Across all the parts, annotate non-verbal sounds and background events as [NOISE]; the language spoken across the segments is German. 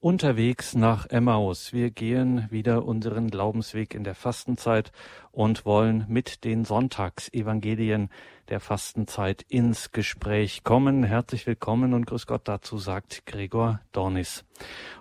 Unterwegs nach Emmaus. Wir gehen wieder unseren Glaubensweg in der Fastenzeit und wollen mit den Sonntagsevangelien der Fastenzeit ins Gespräch kommen. Herzlich willkommen und grüß Gott dazu sagt Gregor Dornis.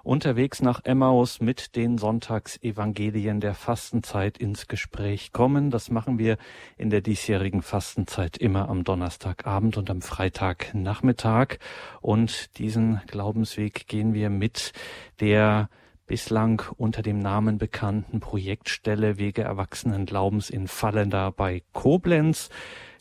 Unterwegs nach Emmaus mit den Sonntagsevangelien der Fastenzeit ins Gespräch kommen. Das machen wir in der diesjährigen Fastenzeit immer am Donnerstagabend und am Freitagnachmittag. Und diesen Glaubensweg gehen wir mit der bislang unter dem Namen bekannten Projektstelle Wege Erwachsenen Glaubens in Fallender bei Koblenz.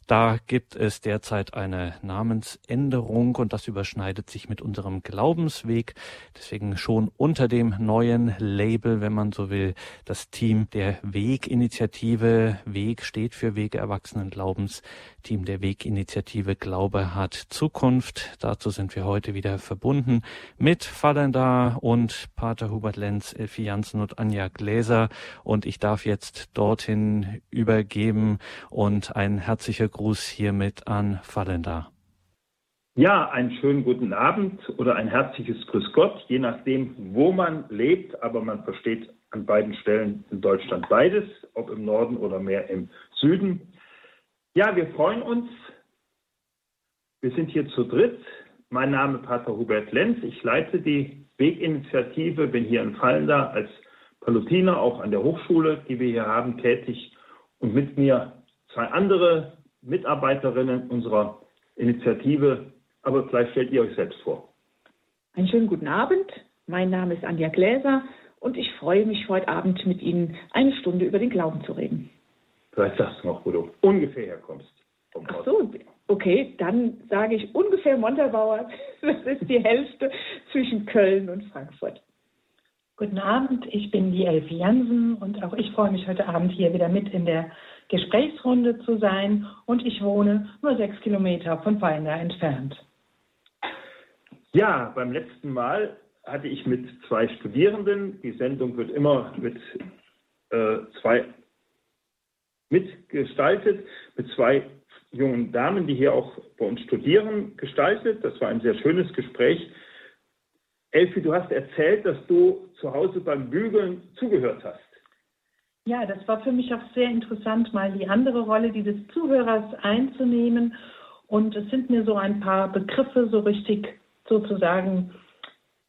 Da gibt es derzeit eine Namensänderung und das überschneidet sich mit unserem Glaubensweg. Deswegen schon unter dem neuen Label, wenn man so will, das Team der Weginitiative. Weg steht für Wege Erwachsenen Glaubens. Team der Weginitiative Glaube hat Zukunft. Dazu sind wir heute wieder verbunden mit Fallender und Pater Hubert Lenz, Elfie Janssen und Anja Gläser. Und ich darf jetzt dorthin übergeben und ein herzlicher Gruß hiermit an Fallender. Ja, einen schönen guten Abend oder ein herzliches Grüß Gott, je nachdem, wo man lebt, aber man versteht an beiden Stellen in Deutschland beides, ob im Norden oder mehr im Süden. Ja, wir freuen uns. Wir sind hier zu dritt. Mein Name ist Pater Hubert Lenz. Ich leite die Weginitiative, bin hier in Fallender als Palutiner, auch an der Hochschule, die wir hier haben, tätig. Und mit mir zwei andere Mitarbeiterinnen unserer Initiative. Aber vielleicht stellt ihr euch selbst vor. Einen schönen guten Abend. Mein Name ist Anja Gläser und ich freue mich, heute Abend mit Ihnen eine Stunde über den Glauben zu reden. Vielleicht sagst du noch, wo du ungefähr herkommst. Ach so, okay, dann sage ich ungefähr Montabaur. [LAUGHS] Das ist die Hälfte zwischen Köln und Frankfurt. Guten Abend, ich bin die Elfie Jansen und auch ich freue mich heute Abend hier wieder mit in der Gesprächsrunde zu sein und ich wohne nur sechs Kilometer von Weiner entfernt. Ja, beim letzten Mal hatte ich mit zwei Studierenden, die Sendung wird immer mit äh, zwei mitgestaltet, mit zwei jungen Damen, die hier auch bei uns studieren, gestaltet. Das war ein sehr schönes Gespräch. Elfi, du hast erzählt, dass du zu Hause beim Bügeln zugehört hast. Ja, das war für mich auch sehr interessant, mal die andere Rolle dieses Zuhörers einzunehmen. Und es sind mir so ein paar Begriffe so richtig sozusagen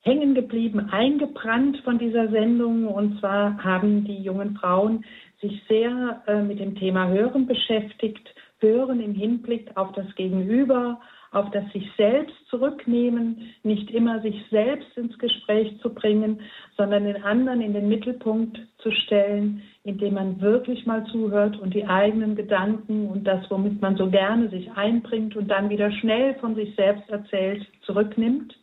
hängen geblieben, eingebrannt von dieser Sendung. Und zwar haben die jungen Frauen sich sehr äh, mit dem Thema Hören beschäftigt. Hören im Hinblick auf das Gegenüber, auf das sich selbst zurücknehmen, nicht immer sich selbst ins Gespräch zu bringen, sondern den anderen in den Mittelpunkt zu stellen, indem man wirklich mal zuhört und die eigenen Gedanken und das, womit man so gerne sich einbringt und dann wieder schnell von sich selbst erzählt, zurücknimmt.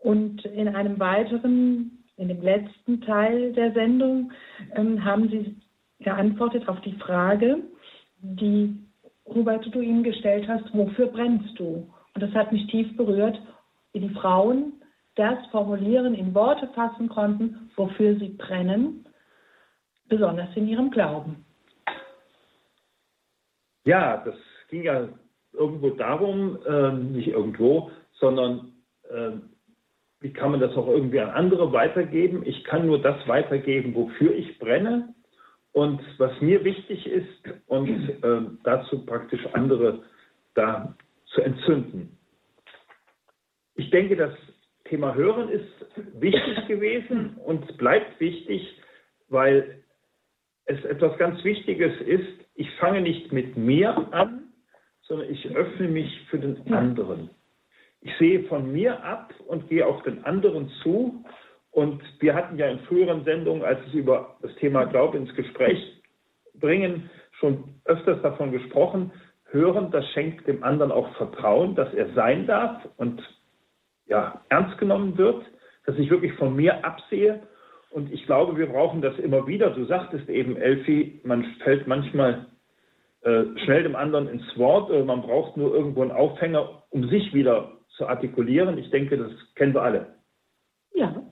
Und in einem weiteren, in dem letzten Teil der Sendung ähm, haben Sie geantwortet auf die Frage, die Hubert, du ihm gestellt hast, wofür brennst du? Und das hat mich tief berührt, wie die Frauen das formulieren, in Worte fassen konnten, wofür sie brennen, besonders in ihrem Glauben. Ja, das ging ja irgendwo darum, äh, nicht irgendwo, sondern äh, wie kann man das auch irgendwie an andere weitergeben? Ich kann nur das weitergeben, wofür ich brenne und was mir wichtig ist und äh, dazu praktisch andere da zu entzünden. Ich denke, das Thema Hören ist wichtig gewesen und bleibt wichtig, weil es etwas ganz Wichtiges ist. Ich fange nicht mit mir an, sondern ich öffne mich für den anderen. Ich sehe von mir ab und gehe auf den anderen zu und wir hatten ja in früheren Sendungen, als es über das Thema Glaube ins Gespräch bringen, schon öfters davon gesprochen. Hören, das schenkt dem anderen auch Vertrauen, dass er sein darf und ja, ernst genommen wird, dass ich wirklich von mir absehe. Und ich glaube, wir brauchen das immer wieder. Du sagtest eben, Elfi, man fällt manchmal äh, schnell dem anderen ins Wort oder man braucht nur irgendwo einen Aufhänger, um sich wieder zu artikulieren. Ich denke, das kennen wir alle. Ja,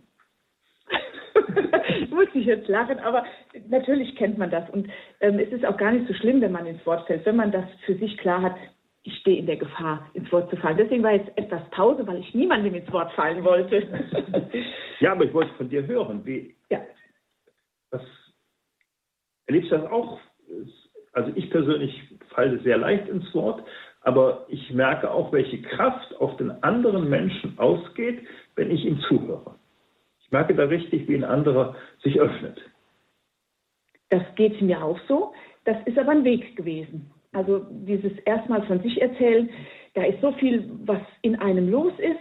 [LAUGHS] muss ich jetzt lachen, aber natürlich kennt man das. Und ähm, es ist auch gar nicht so schlimm, wenn man ins Wort fällt, wenn man das für sich klar hat. ich stehe in der Gefahr, ins Wort zu fallen. Deswegen war jetzt etwas Pause, weil ich niemandem ins Wort fallen wollte. [LAUGHS] ja, aber ich wollte von dir hören. Wie, ja. was, erlebst du das auch? Also ich persönlich falle sehr leicht ins Wort, aber ich merke auch, welche Kraft auf den anderen Menschen ausgeht, wenn ich ihm zuhöre. Ich merke da richtig, wie ein anderer sich öffnet. Das geht mir auch so. Das ist aber ein Weg gewesen. Also dieses erstmal von sich erzählen, da ist so viel, was in einem los ist.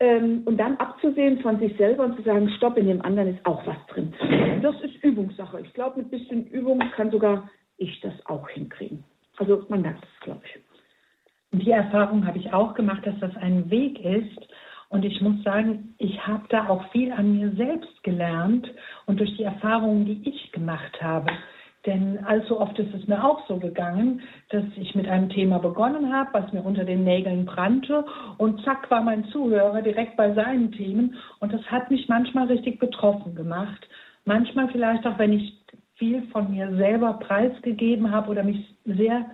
Ähm, und dann abzusehen von sich selber und zu sagen, stopp, in dem anderen ist auch was drin. Das ist Übungssache. Ich glaube, mit ein bisschen Übung kann sogar ich das auch hinkriegen. Also man merkt es, glaube ich. Die Erfahrung habe ich auch gemacht, dass das ein Weg ist. Und ich muss sagen, ich habe da auch viel an mir selbst gelernt und durch die Erfahrungen, die ich gemacht habe. Denn allzu oft ist es mir auch so gegangen, dass ich mit einem Thema begonnen habe, was mir unter den Nägeln brannte und zack war mein Zuhörer direkt bei seinen Themen und das hat mich manchmal richtig betroffen gemacht. Manchmal vielleicht auch, wenn ich viel von mir selber preisgegeben habe oder mich sehr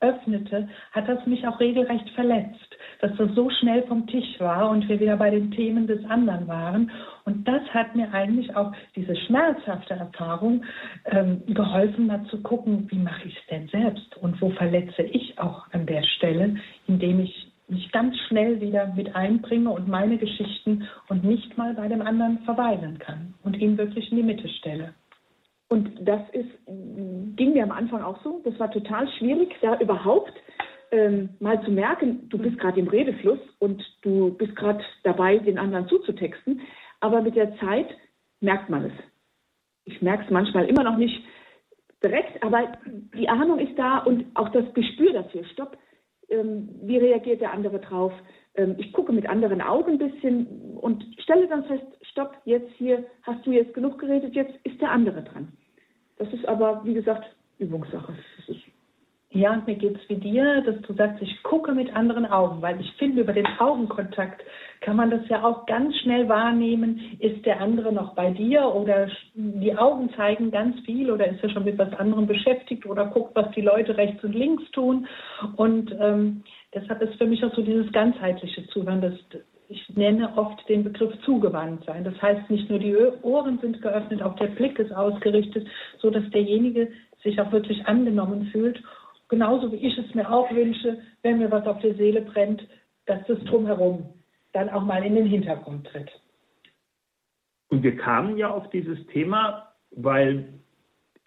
öffnete, hat das mich auch regelrecht verletzt, dass das so schnell vom Tisch war und wir wieder bei den Themen des anderen waren. Und das hat mir eigentlich auch diese schmerzhafte Erfahrung ähm, geholfen, mal zu gucken, wie mache ich es denn selbst und wo verletze ich auch an der Stelle, indem ich mich ganz schnell wieder mit einbringe und meine Geschichten und nicht mal bei dem anderen verweilen kann und ihn wirklich in die Mitte stelle. Und das ist, ging mir am Anfang auch so. Das war total schwierig, da überhaupt ähm, mal zu merken, du bist gerade im Redefluss und du bist gerade dabei, den anderen zuzutexten. Aber mit der Zeit merkt man es. Ich merke es manchmal immer noch nicht direkt, aber die Ahnung ist da und auch das Gespür dafür. Stopp, ähm, wie reagiert der andere drauf? Ähm, ich gucke mit anderen Augen ein bisschen und stelle dann fest, stopp, jetzt hier hast du jetzt genug geredet, jetzt ist der andere dran. Das ist aber, wie gesagt, Übungssache. Ja, und mir geht es wie dir, dass du sagst, ich gucke mit anderen Augen, weil ich finde, über den Augenkontakt kann man das ja auch ganz schnell wahrnehmen. Ist der andere noch bei dir oder die Augen zeigen ganz viel oder ist er schon mit was anderem beschäftigt oder guckt, was die Leute rechts und links tun. Und ähm, deshalb ist für mich auch so dieses ganzheitliche Zuhören, das, ich nenne oft den Begriff zugewandt sein. Das heißt, nicht nur die Ohren sind geöffnet, auch der Blick ist ausgerichtet, so dass derjenige sich auch wirklich angenommen fühlt. Genauso wie ich es mir auch wünsche, wenn mir was auf der Seele brennt, dass das drumherum dann auch mal in den Hintergrund tritt. Und wir kamen ja auf dieses Thema, weil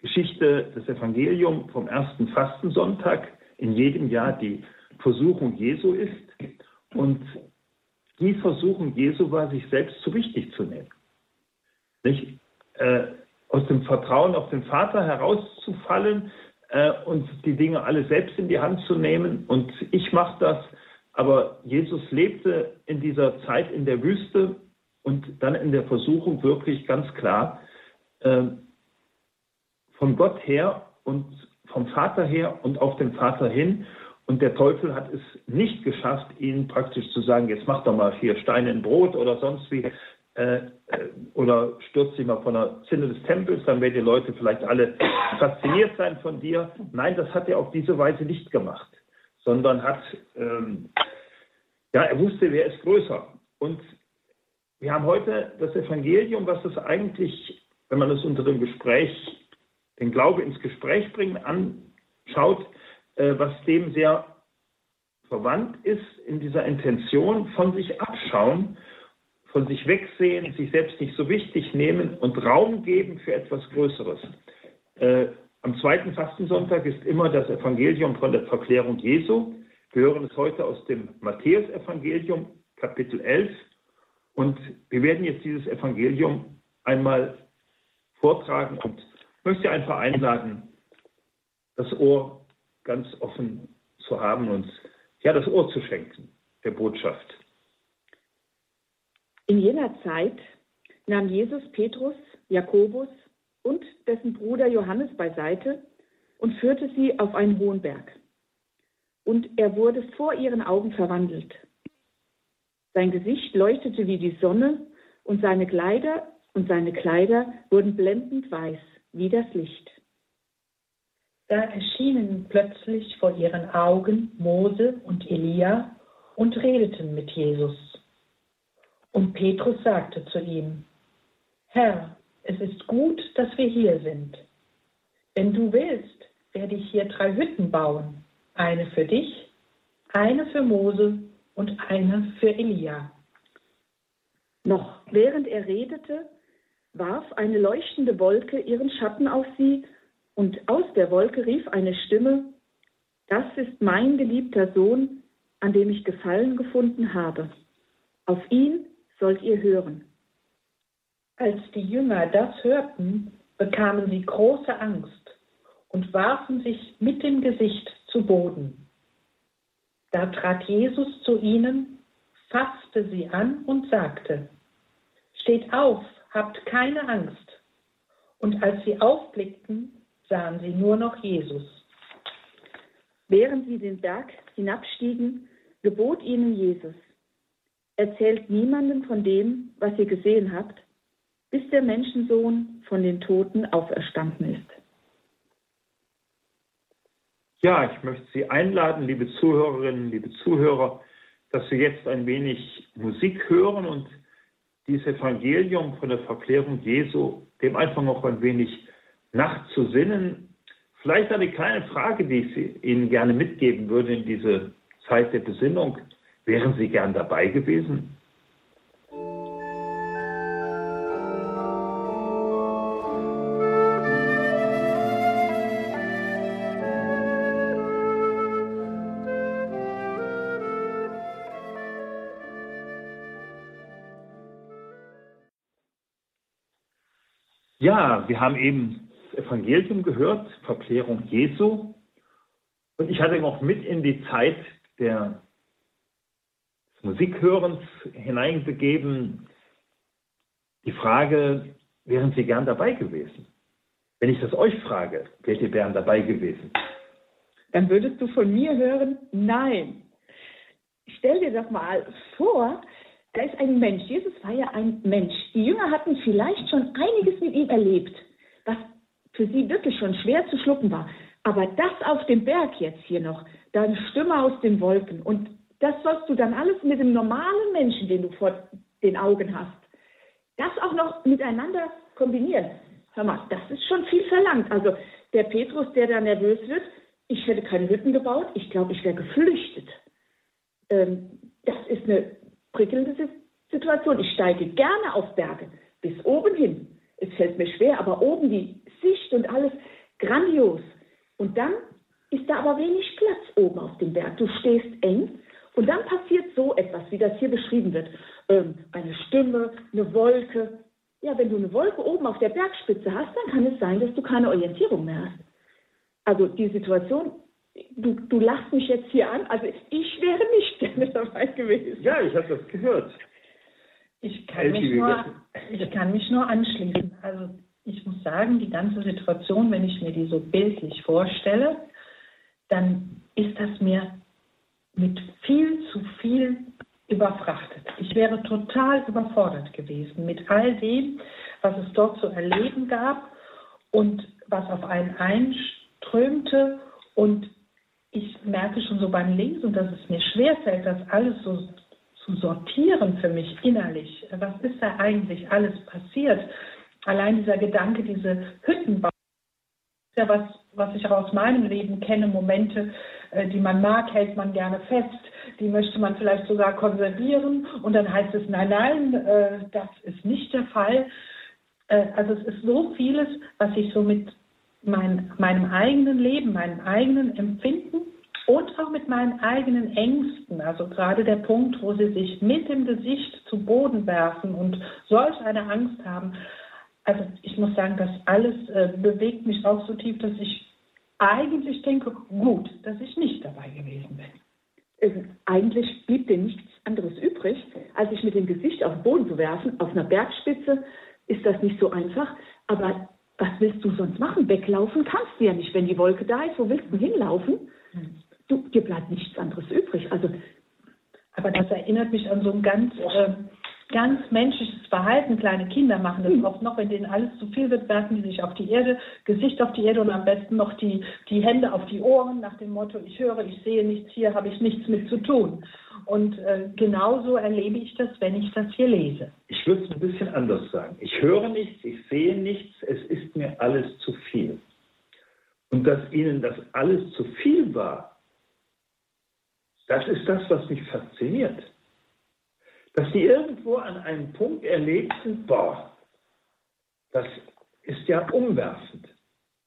Geschichte des Evangeliums vom ersten Fastensonntag in jedem Jahr die Versuchung Jesu ist. Und die Versuchung Jesu war, sich selbst zu wichtig zu nehmen. Nicht? Äh, aus dem Vertrauen auf den Vater herauszufallen äh, und die Dinge alle selbst in die Hand zu nehmen. Und ich mache das. Aber Jesus lebte in dieser Zeit in der Wüste und dann in der Versuchung wirklich ganz klar äh, von Gott her und vom Vater her und auf den Vater hin. Und der Teufel hat es nicht geschafft, ihn praktisch zu sagen, jetzt mach doch mal vier Steine in Brot oder sonst wie, äh, äh, oder stürzt dich mal von der Zinne des Tempels, dann werden die Leute vielleicht alle fasziniert sein von dir. Nein, das hat er auf diese Weise nicht gemacht, sondern hat, ähm, ja, er wusste, wer ist größer. Und wir haben heute das Evangelium, was das eigentlich, wenn man es unter dem Gespräch, den Glaube ins Gespräch bringen, anschaut, äh, was dem sehr verwandt ist in dieser Intention von sich abschauen, von sich wegsehen, sich selbst nicht so wichtig nehmen und Raum geben für etwas Größeres. Äh, am zweiten Fastensonntag ist immer das Evangelium von der Verklärung Jesu. Wir hören es heute aus dem Matthäus-Evangelium, Kapitel 11. Und wir werden jetzt dieses Evangelium einmal vortragen und möchte einfach einladen, das Ohr ganz offen zu haben und ja, das Ohr zu schenken, der Botschaft. In jener Zeit nahm Jesus Petrus, Jakobus und dessen Bruder Johannes beiseite und führte sie auf einen hohen Berg. Und er wurde vor ihren Augen verwandelt. Sein Gesicht leuchtete wie die Sonne und seine Kleider und seine Kleider wurden blendend weiß wie das Licht. Da erschienen plötzlich vor ihren Augen Mose und Elia und redeten mit Jesus. Und Petrus sagte zu ihm, Herr, es ist gut, dass wir hier sind. Wenn du willst, werde ich hier drei Hütten bauen, eine für dich, eine für Mose und eine für Elia. Noch während er redete, warf eine leuchtende Wolke ihren Schatten auf sie, und aus der Wolke rief eine Stimme, Das ist mein geliebter Sohn, an dem ich Gefallen gefunden habe. Auf ihn sollt ihr hören. Als die Jünger das hörten, bekamen sie große Angst und warfen sich mit dem Gesicht zu Boden. Da trat Jesus zu ihnen, fasste sie an und sagte, Steht auf, habt keine Angst. Und als sie aufblickten, sahen sie nur noch Jesus. Während sie den Berg hinabstiegen, gebot ihnen Jesus, erzählt niemandem von dem, was ihr gesehen habt, bis der Menschensohn von den Toten auferstanden ist. Ja, ich möchte Sie einladen, liebe Zuhörerinnen, liebe Zuhörer, dass wir jetzt ein wenig Musik hören und dieses Evangelium von der Verklärung Jesu dem einfach noch ein wenig nachzusinnen. Vielleicht eine kleine Frage, die ich Ihnen gerne mitgeben würde in diese Zeit der Besinnung. Wären Sie gern dabei gewesen? Ja, wir haben eben das Evangelium gehört, Verklärung Jesu. Und ich hatte noch mit in die Zeit der Musikhörens hineinbegeben die Frage, wären Sie gern dabei gewesen? Wenn ich das euch frage, wärt ihr gern dabei gewesen? Dann würdest du von mir hören, nein. Stell dir doch mal vor, da ist ein Mensch. Jesus war ja ein Mensch. Die Jünger hatten vielleicht schon einiges mit ihm erlebt, was für sie wirklich schon schwer zu schlucken war. Aber das auf dem Berg jetzt hier noch, da eine Stimme aus den Wolken und das sollst du dann alles mit dem normalen Menschen, den du vor den Augen hast, das auch noch miteinander kombinieren. Hör mal, das ist schon viel verlangt. Also der Petrus, der da nervös wird, ich hätte keine Hütten gebaut, ich glaube, ich wäre geflüchtet. Ähm, das ist eine prickelnde Situation. Ich steige gerne auf Berge, bis oben hin. Es fällt mir schwer, aber oben die Sicht und alles grandios. Und dann ist da aber wenig Platz oben auf dem Berg. Du stehst eng und dann passiert so etwas, wie das hier beschrieben wird. Ähm, eine Stimme, eine Wolke. Ja, wenn du eine Wolke oben auf der Bergspitze hast, dann kann es sein, dass du keine Orientierung mehr hast. Also die Situation du, du lachst mich jetzt hier an. Also ich wäre nicht gerne [LAUGHS] dabei gewesen. Ja, ich habe das gehört. Ich kann, mich nur, ich kann mich nur anschließen. Also ich muss sagen, die ganze Situation, wenn ich mir die so bildlich vorstelle, dann ist das mir mit viel zu viel überfrachtet. Ich wäre total überfordert gewesen mit all dem, was es dort zu erleben gab und was auf einen einströmte und ich merke schon so beim Lesen, dass es mir schwerfällt, das alles so zu sortieren für mich innerlich. Was ist da eigentlich alles passiert? Allein dieser Gedanke, diese Hüttenbau, ist ja was, was ich auch aus meinem Leben kenne, Momente, die man mag, hält man gerne fest, die möchte man vielleicht sogar konservieren und dann heißt es, nein, nein, äh, das ist nicht der Fall. Äh, also es ist so vieles, was ich so mit mein, meinem eigenen Leben, meinem eigenen Empfinden und auch mit meinen eigenen Ängsten. Also gerade der Punkt, wo sie sich mit dem Gesicht zu Boden werfen und solch eine Angst haben. Also ich muss sagen, das alles äh, bewegt mich auch so tief, dass ich eigentlich denke, gut, dass ich nicht dabei gewesen bin. Eigentlich blieb dir nichts anderes übrig, als sich mit dem Gesicht auf den Boden zu werfen. Auf einer Bergspitze ist das nicht so einfach, aber was willst du sonst machen? Weglaufen kannst du ja nicht, wenn die Wolke da ist. Wo willst du hinlaufen? Du, dir bleibt nichts anderes übrig. Also, aber das erinnert mich an so ein ganz äh, ganz menschliches Verhalten. Kleine Kinder machen das oft noch, wenn denen alles zu viel wird, werfen die sich auf die Erde, Gesicht auf die Erde und am besten noch die, die Hände auf die Ohren nach dem Motto, ich höre, ich sehe nichts, hier habe ich nichts mit zu tun. Und äh, genauso erlebe ich das, wenn ich das hier lese. Ich würde es ein bisschen anders sagen. Ich höre nichts, ich sehe nichts, es ist mir alles zu viel. Und dass ihnen das alles zu viel war, das ist das, was mich fasziniert. Dass sie irgendwo an einem Punkt erlebten, boah, das ist ja umwerfend.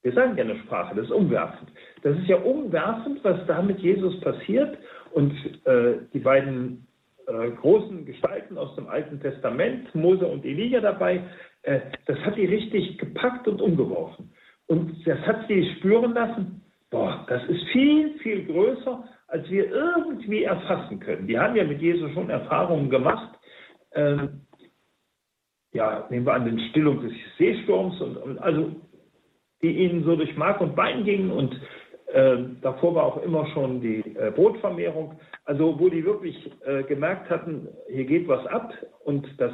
Wir sagen ja eine Sprache, das ist umwerfend. Das ist ja umwerfend, was da mit Jesus passiert. Und äh, die beiden äh, großen Gestalten aus dem Alten Testament, Mose und Elia dabei, äh, das hat die richtig gepackt und umgeworfen. Und das hat sie spüren lassen, boah, das ist viel, viel größer, als wir irgendwie erfassen können. Die haben ja mit Jesus schon Erfahrungen gemacht. Ähm, ja, nehmen wir an den Stillung des Seesturms und, und, also die ihnen so durch Mark und Bein gingen und äh, davor war auch immer schon die äh, Brotvermehrung, also wo die wirklich äh, gemerkt hatten, hier geht was ab und das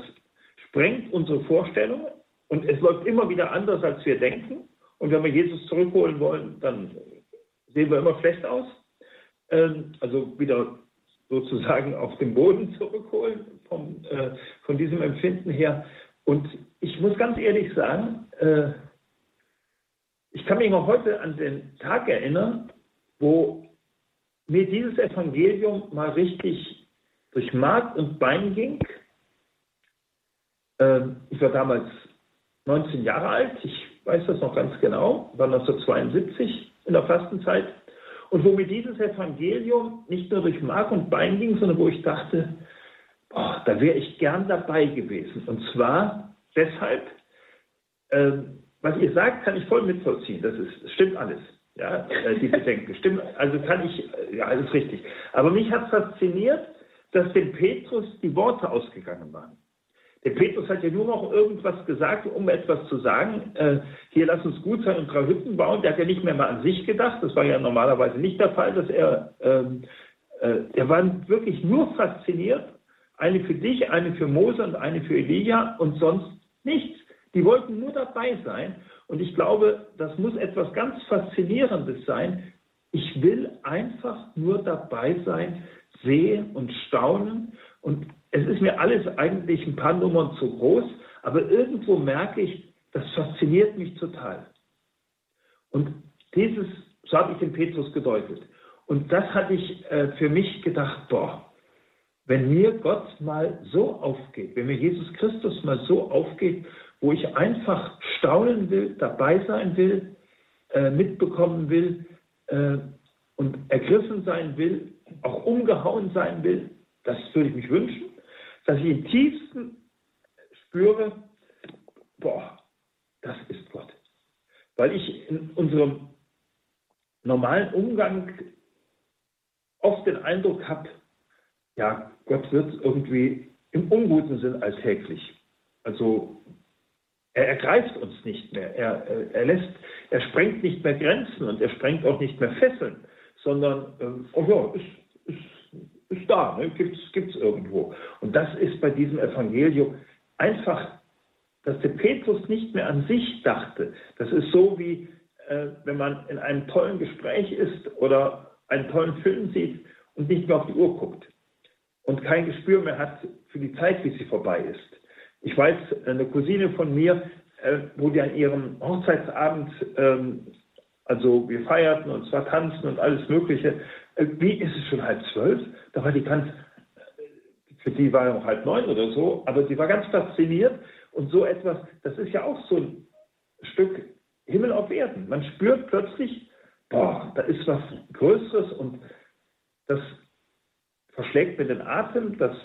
sprengt unsere Vorstellung und es läuft immer wieder anders, als wir denken. Und wenn wir Jesus zurückholen wollen, dann sehen wir immer schlecht aus. Ähm, also wieder sozusagen auf den Boden zurückholen vom, äh, von diesem Empfinden her. Und ich muss ganz ehrlich sagen, äh, ich kann mich noch heute an den Tag erinnern, wo mir dieses Evangelium mal richtig durch Mark und Bein ging. Ähm, ich war damals 19 Jahre alt, ich weiß das noch ganz genau, war 1972 in der Fastenzeit. Und wo mir dieses Evangelium nicht nur durch Mark und Bein ging, sondern wo ich dachte, boah, da wäre ich gern dabei gewesen. Und zwar deshalb, ähm, was ihr sagt, kann ich voll mitvollziehen. Das, ist, das stimmt alles. Ja, äh, die Bedenken stimmen. Also kann ich, äh, ja, alles richtig. Aber mich hat fasziniert, dass dem Petrus die Worte ausgegangen waren. Der Petrus hat ja nur noch irgendwas gesagt, um etwas zu sagen. Äh, hier lass uns gut sein und drei Hütten bauen. Der hat ja nicht mehr mal an sich gedacht. Das war ja normalerweise nicht der Fall, dass er, ähm, äh, er war wirklich nur fasziniert. Eine für dich, eine für Mose und eine für Elia und sonst nichts. Die wollten nur dabei sein. Und ich glaube, das muss etwas ganz Faszinierendes sein. Ich will einfach nur dabei sein, sehen und staunen und es ist mir alles eigentlich ein paar Nummern zu groß, aber irgendwo merke ich, das fasziniert mich total. Und dieses, so habe ich den Petrus gedeutet. Und das hatte ich äh, für mich gedacht, boah, wenn mir Gott mal so aufgeht, wenn mir Jesus Christus mal so aufgeht, wo ich einfach staunen will, dabei sein will, äh, mitbekommen will äh, und ergriffen sein will, auch umgehauen sein will, das würde ich mich wünschen dass ich im tiefsten spüre, boah, das ist Gott. Weil ich in unserem normalen Umgang oft den Eindruck habe, ja, Gott wird irgendwie im unguten Sinn alltäglich. Also er ergreift uns nicht mehr, er, er lässt, er sprengt nicht mehr Grenzen und er sprengt auch nicht mehr Fesseln, sondern, ähm, oh ja, ist, ist ist da, ne? gibt es irgendwo. Und das ist bei diesem Evangelium einfach, dass der Petrus nicht mehr an sich dachte. Das ist so wie, äh, wenn man in einem tollen Gespräch ist oder einen tollen Film sieht und nicht mehr auf die Uhr guckt und kein Gespür mehr hat für die Zeit, wie sie vorbei ist. Ich weiß, eine Cousine von mir, äh, wo die an ihrem Hochzeitsabend, ähm, also wir feierten und zwar tanzen und alles Mögliche, wie ist es schon halb zwölf? Da war die ganz, äh, für die war ja noch halb neun oder so, aber sie war ganz fasziniert. Und so etwas, das ist ja auch so ein Stück Himmel auf Erden. Man spürt plötzlich, boah, da ist was Größeres und das verschlägt mir den Atem, das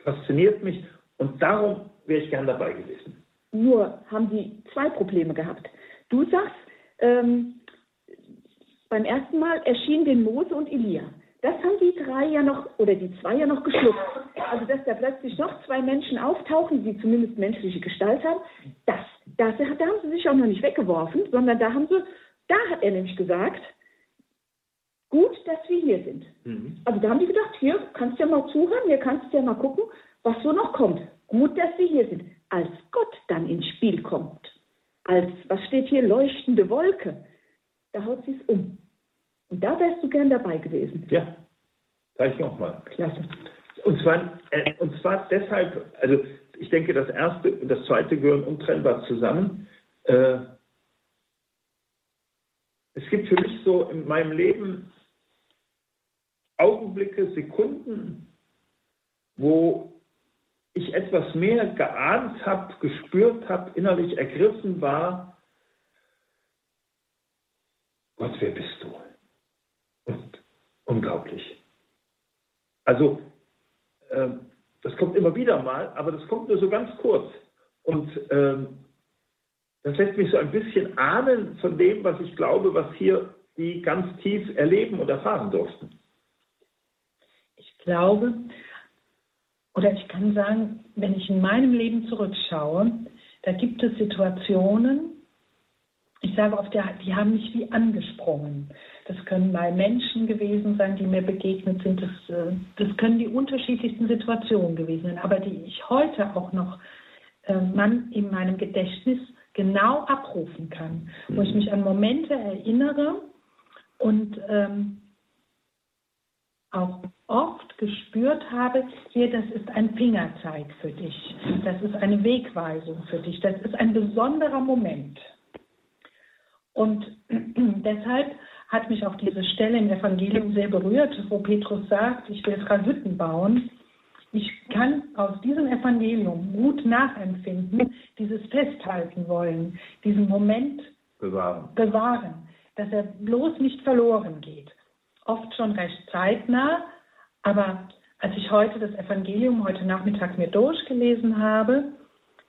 fasziniert mich und darum wäre ich gern dabei gewesen. Nur haben die zwei Probleme gehabt. Du sagst, ähm, beim ersten Mal erschienen den Mose und Elia. Das haben die drei ja noch, oder die zwei ja noch geschluckt. Also, dass da plötzlich noch zwei Menschen auftauchen, die zumindest menschliche Gestalt haben, das, das, da haben sie sich auch noch nicht weggeworfen, sondern da haben sie, da hat er nämlich gesagt, gut, dass wir hier sind. Mhm. Also da haben die gedacht, hier kannst du ja mal zuhören, hier kannst du ja mal gucken, was so noch kommt. gut, dass Sie hier sind. Als Gott dann ins Spiel kommt, als, was steht hier, leuchtende Wolke, da haut sie es um. Und da wärst du gern dabei gewesen. Ja, sag ich nochmal. Klasse. Und zwar, äh, und zwar deshalb, also ich denke, das erste und das zweite gehören untrennbar zusammen. Äh, es gibt für mich so in meinem Leben Augenblicke, Sekunden, wo ich etwas mehr geahnt habe, gespürt habe, innerlich ergriffen war. Gott, wer bist du? Und unglaublich. Also, äh, das kommt immer wieder mal, aber das kommt nur so ganz kurz. Und ähm, das lässt mich so ein bisschen ahnen von dem, was ich glaube, was hier die ganz tief erleben und erfahren durften. Ich glaube, oder ich kann sagen, wenn ich in meinem Leben zurückschaue, da gibt es Situationen, ich sage oft, die haben mich wie angesprungen. Das können mal Menschen gewesen sein, die mir begegnet sind. Das, äh, das können die unterschiedlichsten Situationen gewesen sein, aber die ich heute auch noch äh, man in meinem Gedächtnis genau abrufen kann, wo ich mhm. mich an Momente erinnere und ähm, auch oft gespürt habe, hier, das ist ein Fingerzeig für dich, das ist eine Wegweisung für dich, das ist ein besonderer Moment. Und [CLEARS THROAT] deshalb hat mich auch diese Stelle im Evangelium sehr berührt, wo Petrus sagt, ich will gerade Hütten bauen. Ich kann aus diesem Evangelium gut nachempfinden, dieses Festhalten wollen, diesen Moment bewahren. bewahren, dass er bloß nicht verloren geht. Oft schon recht zeitnah, aber als ich heute das Evangelium heute Nachmittag mir durchgelesen habe,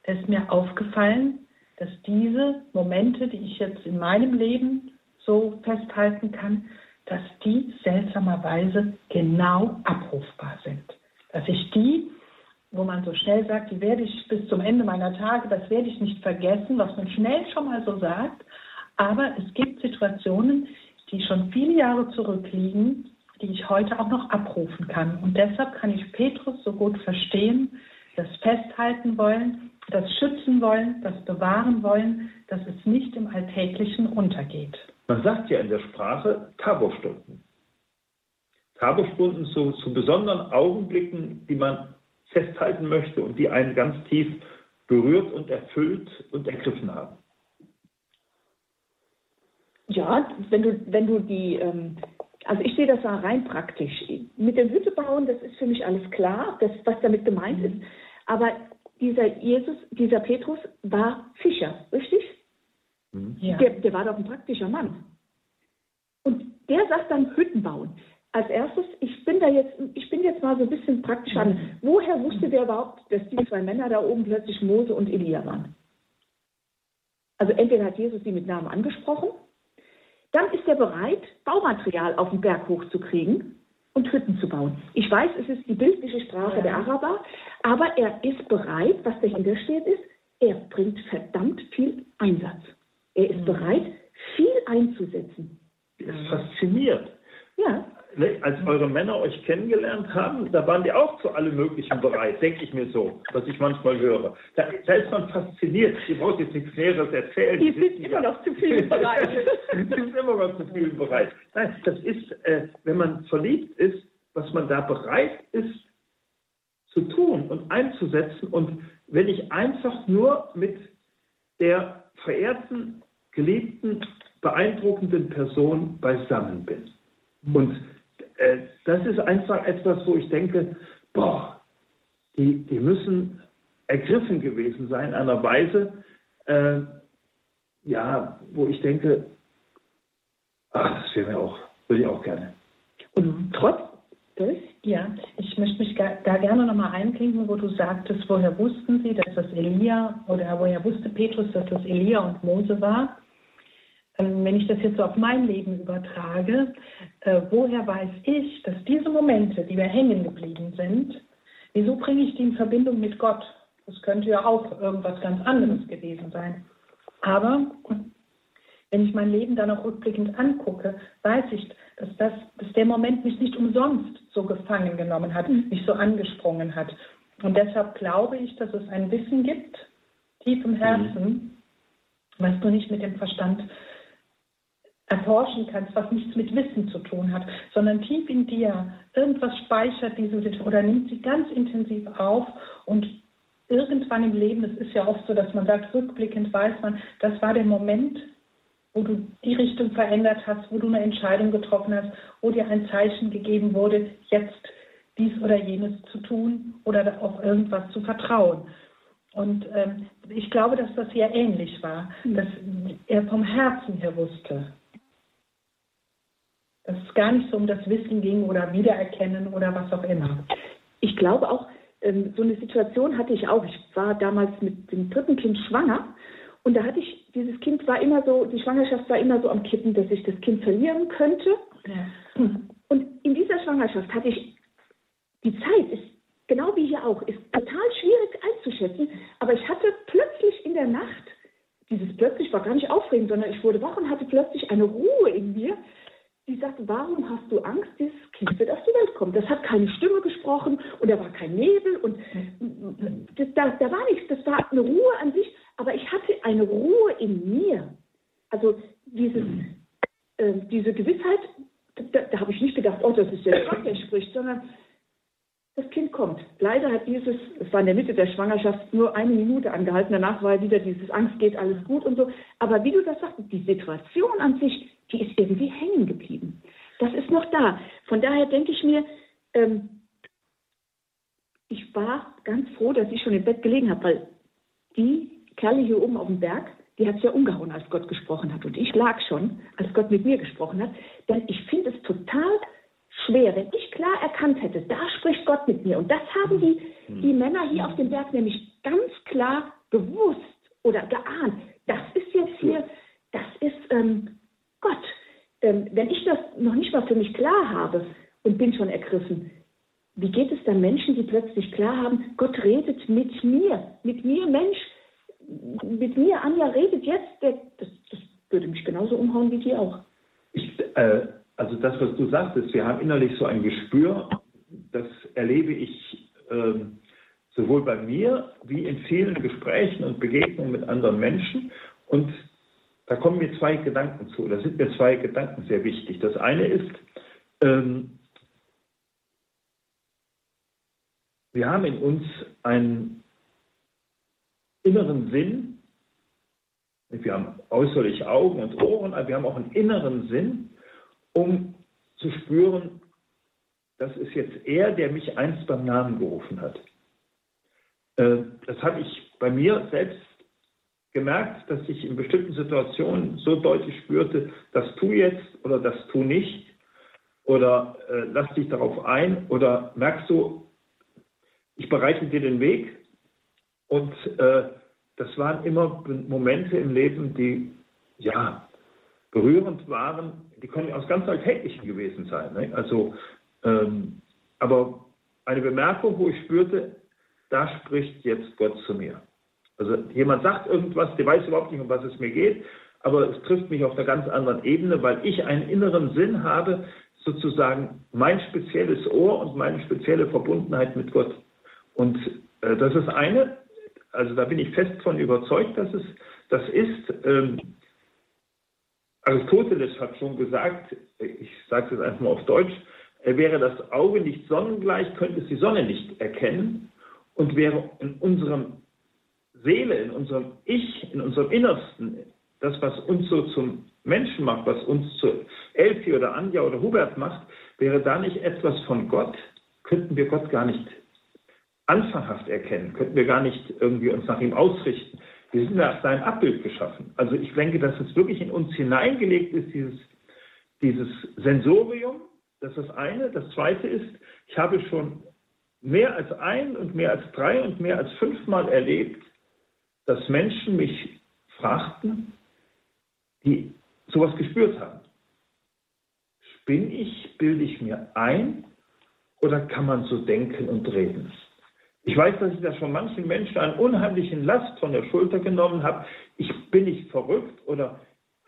ist mir aufgefallen, dass diese Momente, die ich jetzt in meinem Leben so festhalten kann, dass die seltsamerweise genau abrufbar sind. Dass ich die, wo man so schnell sagt, die werde ich bis zum Ende meiner Tage, das werde ich nicht vergessen, was man schnell schon mal so sagt. Aber es gibt Situationen, die schon viele Jahre zurückliegen, die ich heute auch noch abrufen kann. Und deshalb kann ich Petrus so gut verstehen, das festhalten wollen, das schützen wollen, das bewahren wollen, dass es nicht im Alltäglichen untergeht. Man sagt ja in der Sprache Tabostunden. Tabostunden zu, zu besonderen Augenblicken, die man festhalten möchte und die einen ganz tief berührt und erfüllt und ergriffen haben. Ja, wenn du, wenn du die, ähm, also ich sehe das da rein praktisch. Mit dem Hütte bauen, das ist für mich alles klar, das, was damit gemeint ist. Aber dieser Jesus, dieser Petrus war Fischer, richtig? Mhm. Ja. Der, der war doch ein praktischer Mann. Und der sagt dann Hütten bauen. Als erstes, ich bin da jetzt, ich bin jetzt mal so ein bisschen praktisch an. Mhm. Woher wusste der überhaupt, dass die zwei Männer da oben plötzlich Mose und Elia waren? Also entweder hat Jesus sie mit Namen angesprochen, dann ist er bereit, Baumaterial auf den Berg hochzukriegen und Hütten zu bauen. Ich weiß, es ist die bildliche Sprache ja. der Araber, aber er ist bereit, was dahinter steht, ist, er bringt verdammt viel Einsatz. Er ist mhm. bereit, viel einzusetzen. Das fasziniert. Ja. Ne, als eure Männer euch kennengelernt haben, da waren die auch zu allem Möglichen bereit, denke ich mir so, was ich manchmal höre. Da, da ist man fasziniert. Die braucht jetzt nichts Näheres erzählen. Die, sind [LAUGHS] immer noch zu viel bereit. die sind immer noch zu viel bereit. Nein, das ist, äh, wenn man verliebt ist, was man da bereit ist zu tun und einzusetzen. Und wenn ich einfach nur mit der verehrten, geliebten, beeindruckenden Person beisammen bin. Und äh, das ist einfach etwas, wo ich denke, boah, die, die müssen ergriffen gewesen sein, einer Weise, äh, ja, wo ich denke, ach, das wäre mir auch, würde ich auch gerne. Und trotz des, ja, ich möchte mich da gerne nochmal einklinken, wo du sagtest, woher wussten sie, dass das Elia, oder woher wusste Petrus, dass das Elia und Mose war? Ähm, wenn ich das jetzt so auf mein Leben übertrage, äh, woher weiß ich, dass diese Momente, die mir hängen geblieben sind, wieso bringe ich die in Verbindung mit Gott? Das könnte ja auch irgendwas ganz anderes gewesen sein. Aber wenn ich mein Leben dann auch rückblickend angucke, weiß ich, dass, das, dass der Moment mich nicht umsonst so gefangen genommen hat, mhm. mich so angesprungen hat. Und deshalb glaube ich, dass es ein Wissen gibt, tief im Herzen, mhm. was du nicht mit dem Verstand erforschen kannst, was nichts mit Wissen zu tun hat, sondern tief in dir irgendwas speichert diese Situation oder nimmt sie ganz intensiv auf und irgendwann im Leben, es ist ja oft so, dass man sagt, rückblickend weiß man, das war der Moment, wo du die Richtung verändert hast, wo du eine Entscheidung getroffen hast, wo dir ein Zeichen gegeben wurde, jetzt dies oder jenes zu tun oder auf irgendwas zu vertrauen. Und ähm, ich glaube, dass das hier ähnlich war, mhm. dass er vom Herzen her wusste, dass es gar nicht so um das Wissen ging oder Wiedererkennen oder was auch immer. Ich glaube auch, ähm, so eine Situation hatte ich auch. Ich war damals mit dem dritten Kind schwanger und da hatte ich, dieses Kind war immer so, die Schwangerschaft war immer so am Kippen, dass ich das Kind verlieren könnte. Ja. Und in dieser Schwangerschaft hatte ich, die Zeit ist genau wie hier auch, ist total schwierig einzuschätzen, aber ich hatte plötzlich in der Nacht, dieses plötzlich war gar nicht aufregend, sondern ich wurde wach und hatte plötzlich eine Ruhe in mir, die sagte, warum hast du Angst, dieses Kind wird auf die Welt kommen? Das hat keine Stimme gesprochen und da war kein Nebel und das, da, da war nichts, das war eine Ruhe an sich, aber ich hatte eine Ruhe in mir. Also dieses, äh, diese Gewissheit, da, da habe ich nicht gedacht, oh, das ist der Gott, der spricht, sondern das Kind kommt. Leider hat dieses, es war in der Mitte der Schwangerschaft, nur eine Minute angehalten. Danach war wieder dieses Angst geht alles gut und so. Aber wie du das sagst, die Situation an sich, die ist irgendwie hängen geblieben. Das ist noch da. Von daher denke ich mir, ähm, ich war ganz froh, dass ich schon im Bett gelegen habe, weil die Kerle hier oben auf dem Berg, die hat es ja umgehauen, als Gott gesprochen hat. Und ich lag schon, als Gott mit mir gesprochen hat. Denn ich finde es total schwer, wenn ich klar erkannt hätte, da spricht Gott mit mir. Und das haben die, die Männer hier auf dem Berg nämlich ganz klar gewusst oder geahnt. Das ist jetzt hier, das ist ähm, Gott, ähm, wenn ich das mal für mich klar habe und bin schon ergriffen, wie geht es dann Menschen, die plötzlich klar haben, Gott redet mit mir, mit mir Mensch, mit mir, Anja redet jetzt, das, das würde mich genauso umhauen wie dir auch. Ich, äh, also das, was du sagtest, wir haben innerlich so ein Gespür, das erlebe ich äh, sowohl bei mir wie in vielen Gesprächen und Begegnungen mit anderen Menschen. Und da kommen mir zwei Gedanken zu, da sind mir zwei Gedanken sehr wichtig. Das eine ist, ähm, wir haben in uns einen inneren Sinn, wir haben äußerlich Augen und Ohren, aber wir haben auch einen inneren Sinn, um zu spüren, das ist jetzt er, der mich einst beim Namen gerufen hat. Äh, das habe ich bei mir selbst gemerkt, dass ich in bestimmten Situationen so deutlich spürte, das tu jetzt oder das tu nicht oder äh, lass dich darauf ein oder merkst du, ich bereite dir den Weg und äh, das waren immer Momente im Leben, die ja berührend waren, die können aus ganz Alltäglichen gewesen sein. Ne? Also, ähm, aber eine Bemerkung, wo ich spürte, da spricht jetzt Gott zu mir. Also jemand sagt irgendwas, der weiß überhaupt nicht, um was es mir geht, aber es trifft mich auf einer ganz anderen Ebene, weil ich einen inneren Sinn habe, sozusagen mein spezielles Ohr und meine spezielle Verbundenheit mit Gott. Und äh, das ist eine, also da bin ich fest von überzeugt, dass es das ist. Ähm, Aristoteles hat schon gesagt, ich sage es jetzt einfach mal auf Deutsch, wäre das Auge nicht sonnengleich, könnte es die Sonne nicht erkennen und wäre in unserem Seele, in unserem Ich, in unserem Innersten, das, was uns so zum Menschen macht, was uns zu Elfi oder Anja oder Hubert macht, wäre da nicht etwas von Gott, könnten wir Gott gar nicht anfanghaft erkennen, könnten wir gar nicht irgendwie uns nach ihm ausrichten. Wir sind nach seinem Abbild geschaffen. Also ich denke, dass es wirklich in uns hineingelegt ist, dieses, dieses Sensorium, das ist das eine. Das zweite ist, ich habe schon mehr als ein und mehr als drei und mehr als fünfmal erlebt, dass Menschen mich fragten, die sowas gespürt haben. Bin ich, bilde ich mir ein oder kann man so denken und reden? Ich weiß, dass ich das von manchen Menschen einen unheimlichen Last von der Schulter genommen habe. Ich bin nicht verrückt oder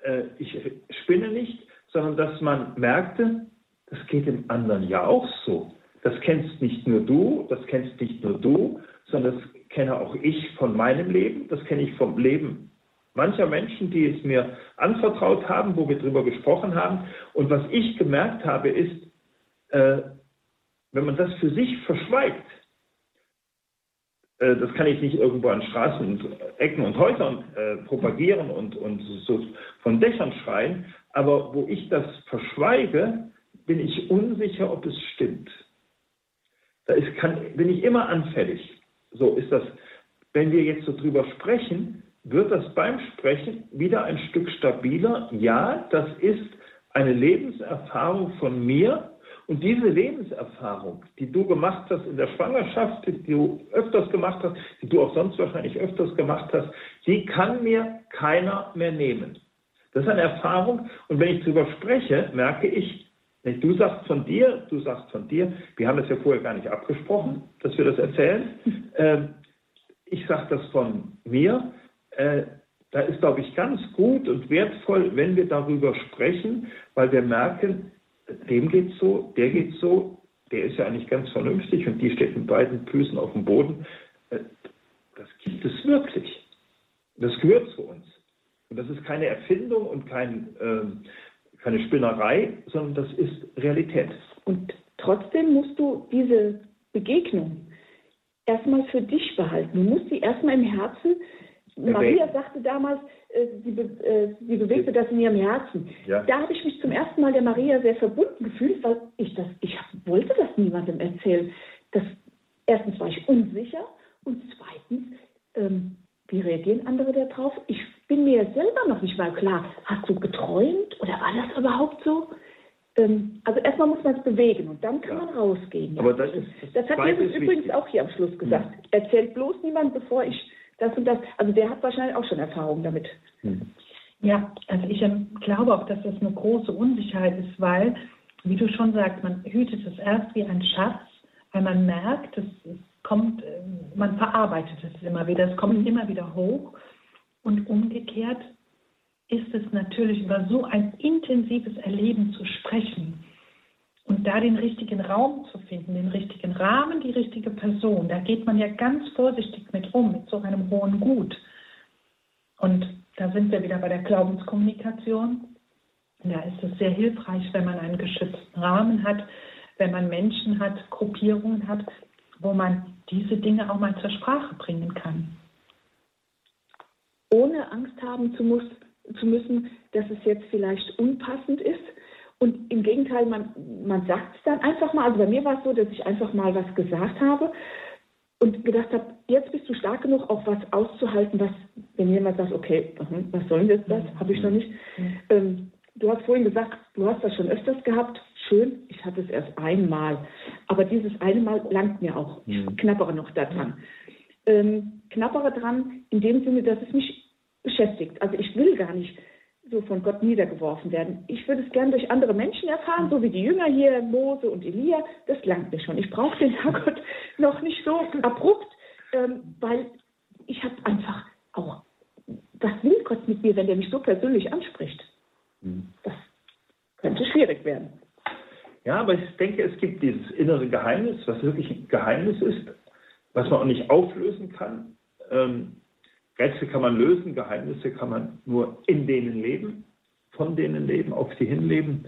äh, ich spinne nicht, sondern dass man merkte, das geht dem anderen ja auch so. das kennst nicht nur du, das kennst nicht nur du, sondern das kenne auch ich von meinem Leben, das kenne ich vom Leben mancher Menschen, die es mir anvertraut haben, wo wir darüber gesprochen haben. Und was ich gemerkt habe, ist, äh, wenn man das für sich verschweigt, äh, das kann ich nicht irgendwo an Straßen und Ecken und Häusern äh, propagieren und, und so von Dächern schreien, aber wo ich das verschweige, bin ich unsicher, ob es stimmt. Da ist, kann, bin ich immer anfällig. So ist das. Wenn wir jetzt so drüber sprechen, wird das beim Sprechen wieder ein Stück stabiler. Ja, das ist eine Lebenserfahrung von mir. Und diese Lebenserfahrung, die du gemacht hast in der Schwangerschaft, die du öfters gemacht hast, die du auch sonst wahrscheinlich öfters gemacht hast, die kann mir keiner mehr nehmen. Das ist eine Erfahrung. Und wenn ich darüber spreche, merke ich, Du sagst von dir, du sagst von dir. Wir haben das ja vorher gar nicht abgesprochen, dass wir das erzählen. [LAUGHS] Ähm, ich sage das von mir. Äh, da ist, glaube ich, ganz gut und wertvoll, wenn wir darüber sprechen, weil wir merken, dem geht so, der geht so, der ist ja eigentlich ganz vernünftig und die steht mit beiden Füßen auf dem Boden. Äh, das gibt es wirklich. Das gehört zu uns. Und das ist keine Erfindung und kein, äh, keine Spinnerei, sondern das ist Realität. Und trotzdem musst du diese Begegnung erstmal für dich behalten. Du musst sie erstmal im Herzen Maria sagte damals, äh, sie, be äh, sie, bewegte das in ihrem Herzen. Ja. Da habe ich mich zum ersten Mal der Maria sehr verbunden gefühlt, weil ich das, ich wollte das niemandem erzählen. Das, erstens war ich unsicher und zweitens, ähm, wie reagieren andere darauf? Ich bin mir selber noch nicht mal klar. Hast du geträumt oder war das überhaupt so? Ähm, also erstmal muss man es bewegen und dann kann ja. man rausgehen. Ja. Aber das, ist, das, das hat Jesus übrigens auch hier am Schluss gesagt. Mhm. Erzählt bloß niemand, bevor ich das und das. Also der hat wahrscheinlich auch schon Erfahrung damit. Hm. Ja, also ich glaube auch, dass das eine große Unsicherheit ist, weil, wie du schon sagst, man hütet es erst wie ein Schatz, weil man merkt, es, kommt, äh, man verarbeitet es immer wieder, es kommt mhm. immer wieder hoch. Und umgekehrt ist es natürlich über so ein intensives Erleben zu sprechen und da den richtigen Raum zu finden, den richtigen Rahmen, die richtige Person, da geht man ja ganz vorsichtig mit um, mit so einem hohen Gut. Und da sind wir wieder bei der Glaubenskommunikation. Da ist es sehr hilfreich, wenn man einen geschützten Rahmen hat, wenn man Menschen hat, Gruppierungen hat, wo man diese Dinge auch mal zur Sprache bringen kann. Ohne Angst haben zu, muss, zu müssen, dass es jetzt vielleicht unpassend ist, und im Gegenteil, man, man sagt es dann einfach mal. Also bei mir war es so, dass ich einfach mal was gesagt habe und gedacht habe, jetzt bist du stark genug, auch was auszuhalten, was, wenn jemand sagt, okay, was soll denn das, habe ich noch nicht. Ähm, du hast vorhin gesagt, du hast das schon öfters gehabt. Schön, ich hatte es erst einmal. Aber dieses eine Mal langt mir auch. Ich knappere noch daran. Ähm, knappere dran in dem Sinne, dass es mich beschäftigt. Also ich will gar nicht so von Gott niedergeworfen werden. Ich würde es gern durch andere Menschen erfahren, so wie die Jünger hier, Mose und Elia. Das langt mir schon. Ich brauche den Herrgott noch nicht so abrupt, ähm, weil ich habe einfach auch, was will Gott mit mir, wenn der mich so persönlich anspricht? Hm. Das könnte schwierig werden. Ja, aber ich denke, es gibt dieses innere Geheimnis, was wirklich ein Geheimnis ist, was man auch nicht auflösen kann. Ähm, Rätsel kann man lösen, Geheimnisse kann man nur in denen leben, von denen leben, auf sie hinleben.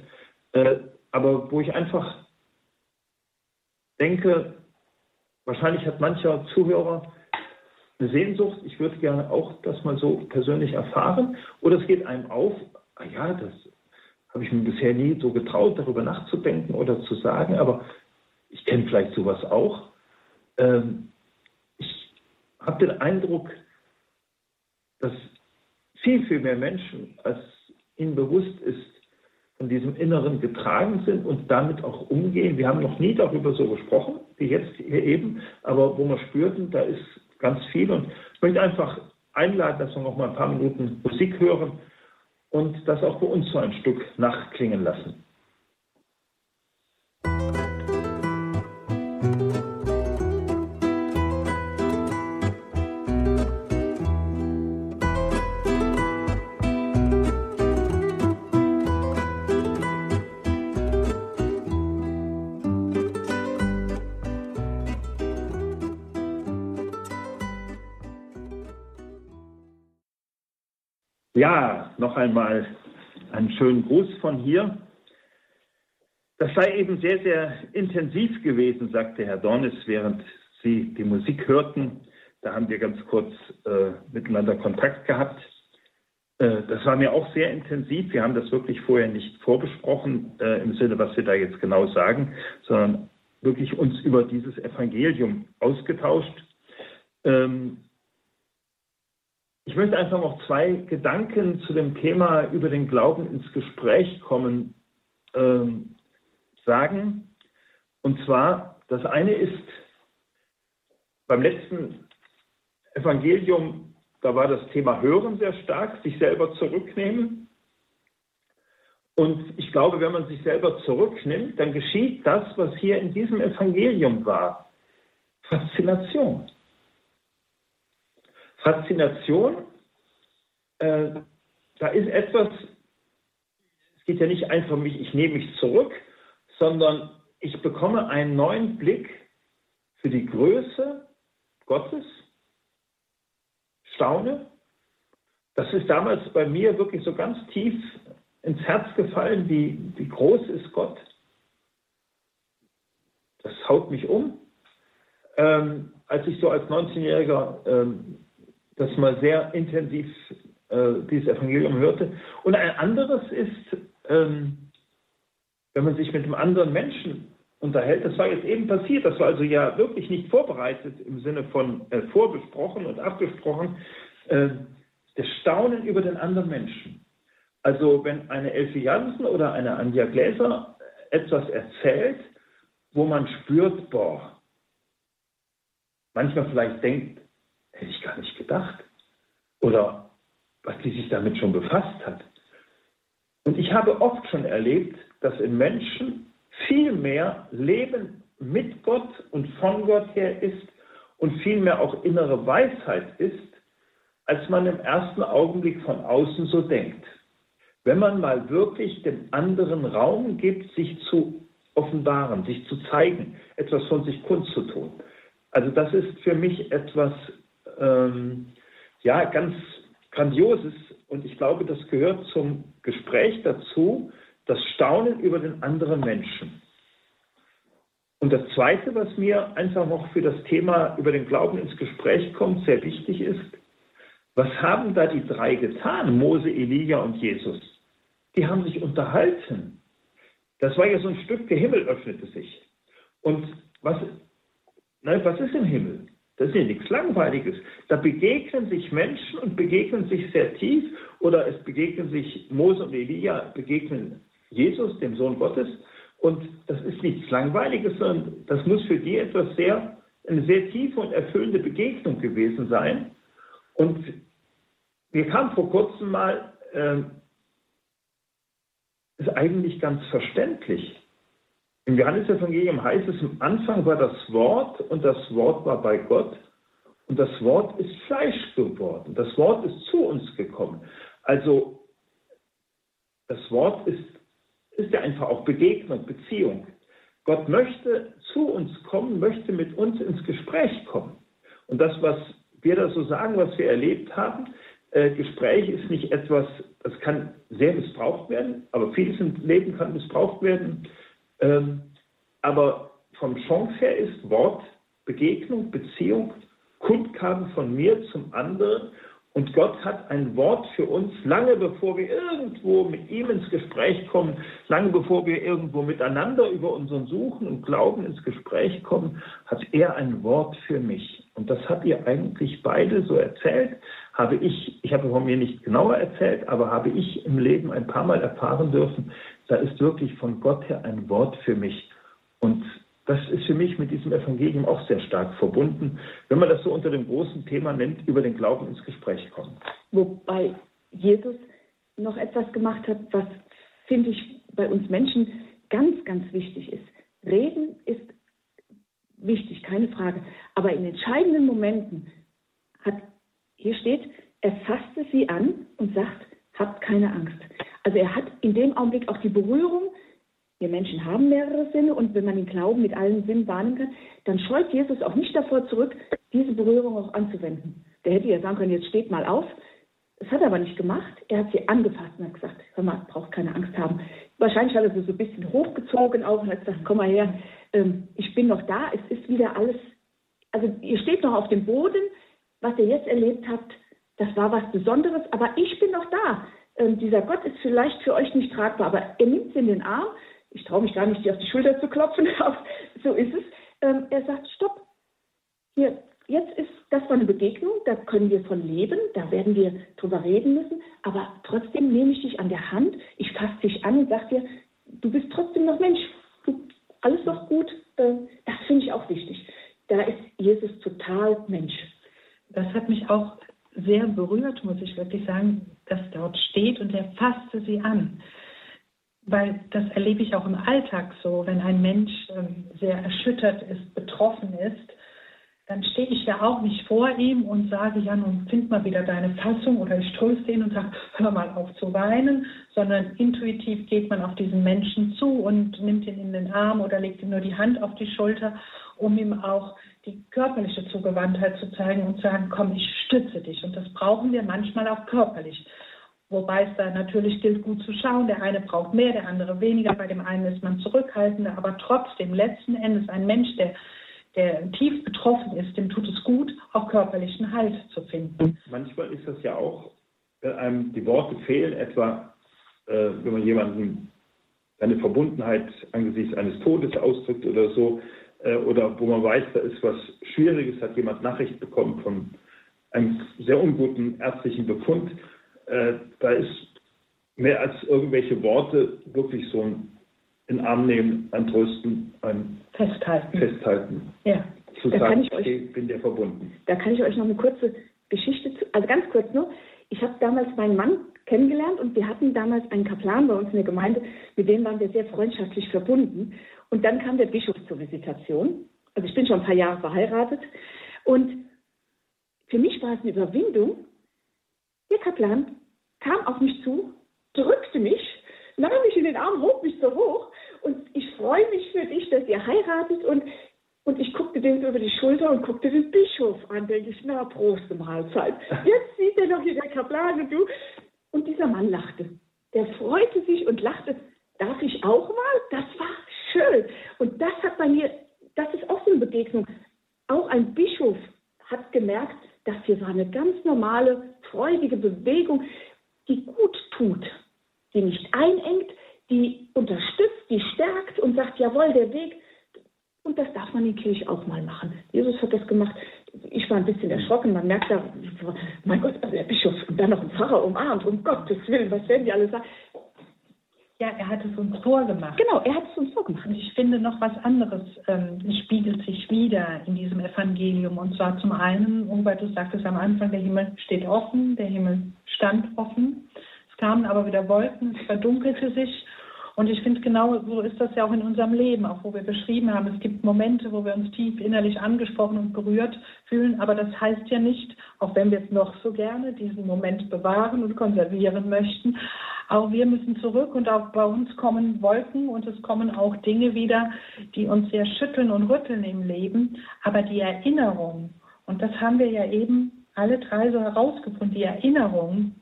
Äh, aber wo ich einfach denke, wahrscheinlich hat mancher Zuhörer eine Sehnsucht, ich würde gerne auch das mal so persönlich erfahren. Oder es geht einem auf, ah ja, das habe ich mir bisher nie so getraut, darüber nachzudenken oder zu sagen, aber ich kenne vielleicht sowas auch. Ähm, ich habe den Eindruck, dass viel, viel mehr Menschen, als ihnen bewusst ist, von diesem Inneren getragen sind und damit auch umgehen. Wir haben noch nie darüber so gesprochen, wie jetzt hier eben, aber wo wir spürten, da ist ganz viel. Und ich möchte einfach einladen, dass wir noch mal ein paar Minuten Musik hören und das auch bei uns so ein Stück nachklingen lassen. Ja, noch einmal einen schönen Gruß von hier. Das sei eben sehr, sehr intensiv gewesen, sagte Herr Dornis, während Sie die Musik hörten. Da haben wir ganz kurz äh, miteinander Kontakt gehabt. Äh, das war mir auch sehr intensiv. Wir haben das wirklich vorher nicht vorbesprochen, äh, im Sinne, was wir da jetzt genau sagen, sondern wirklich uns über dieses Evangelium ausgetauscht. Ähm, ich möchte einfach noch zwei Gedanken zu dem Thema über den Glauben ins Gespräch kommen ähm, sagen. Und zwar, das eine ist, beim letzten Evangelium, da war das Thema Hören sehr stark, sich selber zurücknehmen. Und ich glaube, wenn man sich selber zurücknimmt, dann geschieht das, was hier in diesem Evangelium war. Faszination. Faszination, äh, da ist etwas, es geht ja nicht einfach um mich, ich nehme mich zurück, sondern ich bekomme einen neuen Blick für die Größe Gottes, staune. Das ist damals bei mir wirklich so ganz tief ins Herz gefallen, wie, wie groß ist Gott. Das haut mich um. Ähm, als ich so als 19-Jähriger ähm, das mal sehr intensiv äh, dieses Evangelium hörte. Und ein anderes ist, ähm, wenn man sich mit einem anderen Menschen unterhält, das war jetzt eben passiert, das war also ja wirklich nicht vorbereitet im Sinne von äh, vorbesprochen und abgesprochen, äh, das Staunen über den anderen Menschen. Also wenn eine Elfie Jansen oder eine Anja Gläser etwas erzählt, wo man spürt, boah, manchmal vielleicht denkt, hätte ich gar nicht gedacht. Oder was die sich damit schon befasst hat. Und ich habe oft schon erlebt, dass in Menschen viel mehr Leben mit Gott und von Gott her ist und viel mehr auch innere Weisheit ist, als man im ersten Augenblick von außen so denkt. Wenn man mal wirklich dem anderen Raum gibt, sich zu offenbaren, sich zu zeigen, etwas von sich kundzutun. Also das ist für mich etwas ähm, ja, ganz Grandioses und ich glaube, das gehört zum Gespräch dazu, das Staunen über den anderen Menschen. Und das Zweite, was mir einfach noch für das Thema über den Glauben ins Gespräch kommt, sehr wichtig ist, was haben da die drei getan, Mose, Elia und Jesus? Die haben sich unterhalten. Das war ja so ein Stück, der Himmel öffnete sich. Und was, nein, was ist im Himmel? Das ist ja nichts Langweiliges. Da begegnen sich Menschen und begegnen sich sehr tief oder es begegnen sich Mose und Elia, begegnen Jesus, dem Sohn Gottes. Und das ist nichts Langweiliges, sondern das muss für die etwas sehr, eine sehr tiefe und erfüllende Begegnung gewesen sein. Und mir kam vor kurzem mal, äh, ist eigentlich ganz verständlich. Im Johannesevangelium heißt es, am Anfang war das Wort und das Wort war bei Gott und das Wort ist Fleisch geworden. Das Wort ist zu uns gekommen. Also das Wort ist, ist ja einfach auch Begegnung, Beziehung. Gott möchte zu uns kommen, möchte mit uns ins Gespräch kommen. Und das, was wir da so sagen, was wir erlebt haben, äh, Gespräch ist nicht etwas, das kann sehr missbraucht werden, aber vieles im Leben kann missbraucht werden. Ähm, aber vom Chance her ist Wort, Begegnung, Beziehung, Kundgaben von mir zum anderen. Und Gott hat ein Wort für uns, lange bevor wir irgendwo mit ihm ins Gespräch kommen, lange bevor wir irgendwo miteinander über unseren Suchen und Glauben ins Gespräch kommen, hat er ein Wort für mich. Und das habt ihr eigentlich beide so erzählt, habe ich, ich habe von mir nicht genauer erzählt, aber habe ich im Leben ein paar Mal erfahren dürfen, da ist wirklich von Gott her ein Wort für mich. Und das ist für mich mit diesem Evangelium auch sehr stark verbunden, wenn man das so unter dem großen Thema nennt, über den Glauben ins Gespräch kommen. Wobei Jesus noch etwas gemacht hat, was, finde ich, bei uns Menschen ganz, ganz wichtig ist. Reden ist wichtig, keine Frage. Aber in entscheidenden Momenten hat, hier steht, er fasste sie an und sagt, habt keine Angst. Also er hat in dem Augenblick auch die Berührung. Wir Menschen haben mehrere Sinne und wenn man den Glauben mit allen Sinnen wahrnehmen kann, dann scheut Jesus auch nicht davor zurück, diese Berührung auch anzuwenden. Der hätte ja sagen können, jetzt steht mal auf, Das hat er aber nicht gemacht. Er hat sie angefasst und hat gesagt, hör mal, braucht keine Angst haben. Wahrscheinlich hat er sie so ein bisschen hochgezogen auch und hat gesagt, komm mal her, ähm, ich bin noch da, es ist wieder alles, also ihr steht noch auf dem Boden, was ihr jetzt erlebt habt, das war was Besonderes, aber ich bin noch da. Ähm, dieser Gott ist vielleicht für euch nicht tragbar, aber er nimmt sie in den Arm. Ich traue mich gar nicht, dir auf die Schulter zu klopfen, [LAUGHS] aber so ist es. Ähm, er sagt, stopp, hier, jetzt ist das war eine Begegnung, da können wir von leben, da werden wir drüber reden müssen, aber trotzdem nehme ich dich an der Hand, ich fasse dich an und sage dir, du bist trotzdem noch Mensch, du, alles noch gut, äh, das finde ich auch wichtig. Da ist Jesus total Mensch. Das hat mich auch sehr berührt, muss ich wirklich sagen, dass dort steht und er fasste sie an. Weil das erlebe ich auch im Alltag so, wenn ein Mensch ähm, sehr erschüttert ist, betroffen ist, dann stehe ich ja auch nicht vor ihm und sage, ja, nun find mal wieder deine Fassung oder ich tröste ihn und sage, hör mal auf zu weinen, sondern intuitiv geht man auf diesen Menschen zu und nimmt ihn in den Arm oder legt ihm nur die Hand auf die Schulter, um ihm auch die körperliche Zugewandtheit zu zeigen und zu sagen, komm, ich stütze dich. Und das brauchen wir manchmal auch körperlich. Wobei es da natürlich gilt, gut zu schauen. Der eine braucht mehr, der andere weniger. Bei dem einen ist man zurückhaltender. Aber trotzdem, letzten Endes, ein Mensch, der der tief betroffen ist, dem tut es gut, auch körperlichen Halt zu finden. Manchmal ist das ja auch, wenn einem die Worte fehlen, etwa äh, wenn man jemanden eine Verbundenheit angesichts eines Todes ausdrückt oder so, äh, oder wo man weiß, da ist was Schwieriges, hat jemand Nachricht bekommen von einem sehr unguten ärztlichen Befund, äh, da ist mehr als irgendwelche Worte wirklich so ein in Arm nehmen, ein Trösten, ein Festhalten. Festhalten. Ja. Zu da sagen, ich, euch, bin dir verbunden. Da kann ich euch noch eine kurze Geschichte, zu, also ganz kurz nur. Ich habe damals meinen Mann kennengelernt und wir hatten damals einen Kaplan bei uns in der Gemeinde, mit dem waren wir sehr freundschaftlich verbunden. Und dann kam der Bischof zur Visitation. Also ich bin schon ein paar Jahre verheiratet. Und für mich war es eine Überwindung. Der Kaplan kam auf mich zu, drückte mich, nahm mich in den Arm, hob mich so hoch und ich freue mich für dich, dass ihr heiratet und und ich guckte dem über die Schulter und guckte den Bischof an, denke ich, na, Prost Mahlzeit. Jetzt sieht er noch hier der Kaplan und du. Und dieser Mann lachte. Der freute sich und lachte. Darf ich auch mal? Das war schön. Und das hat bei mir, das ist auch so eine Begegnung. Auch ein Bischof hat gemerkt, das hier war eine ganz normale, freudige Bewegung, die gut tut, die nicht einengt, die unterstützt, die stärkt und sagt, jawohl, der Weg. Und das darf man in Kirche auch mal machen. Jesus hat das gemacht. Ich war ein bisschen erschrocken. Man merkt da, mein Gott, also der Bischof und dann noch ein Pfarrer umarmt, um Gottes Willen, was werden die alle sagen? Ja, er hat es uns vorgemacht. Genau, er hat es uns vorgemacht. Und ich finde noch was anderes ähm, spiegelt sich wieder in diesem Evangelium. Und zwar zum einen, Hubert, du sagtest am Anfang, der Himmel steht offen, der Himmel stand offen. Es kamen aber wieder Wolken, es verdunkelte sich. Und ich finde, genau so ist das ja auch in unserem Leben, auch wo wir beschrieben haben. Es gibt Momente, wo wir uns tief innerlich angesprochen und berührt fühlen, aber das heißt ja nicht, auch wenn wir es noch so gerne diesen Moment bewahren und konservieren möchten, auch wir müssen zurück und auch bei uns kommen Wolken und es kommen auch Dinge wieder, die uns sehr schütteln und rütteln im Leben. Aber die Erinnerung, und das haben wir ja eben alle drei so herausgefunden, die Erinnerung,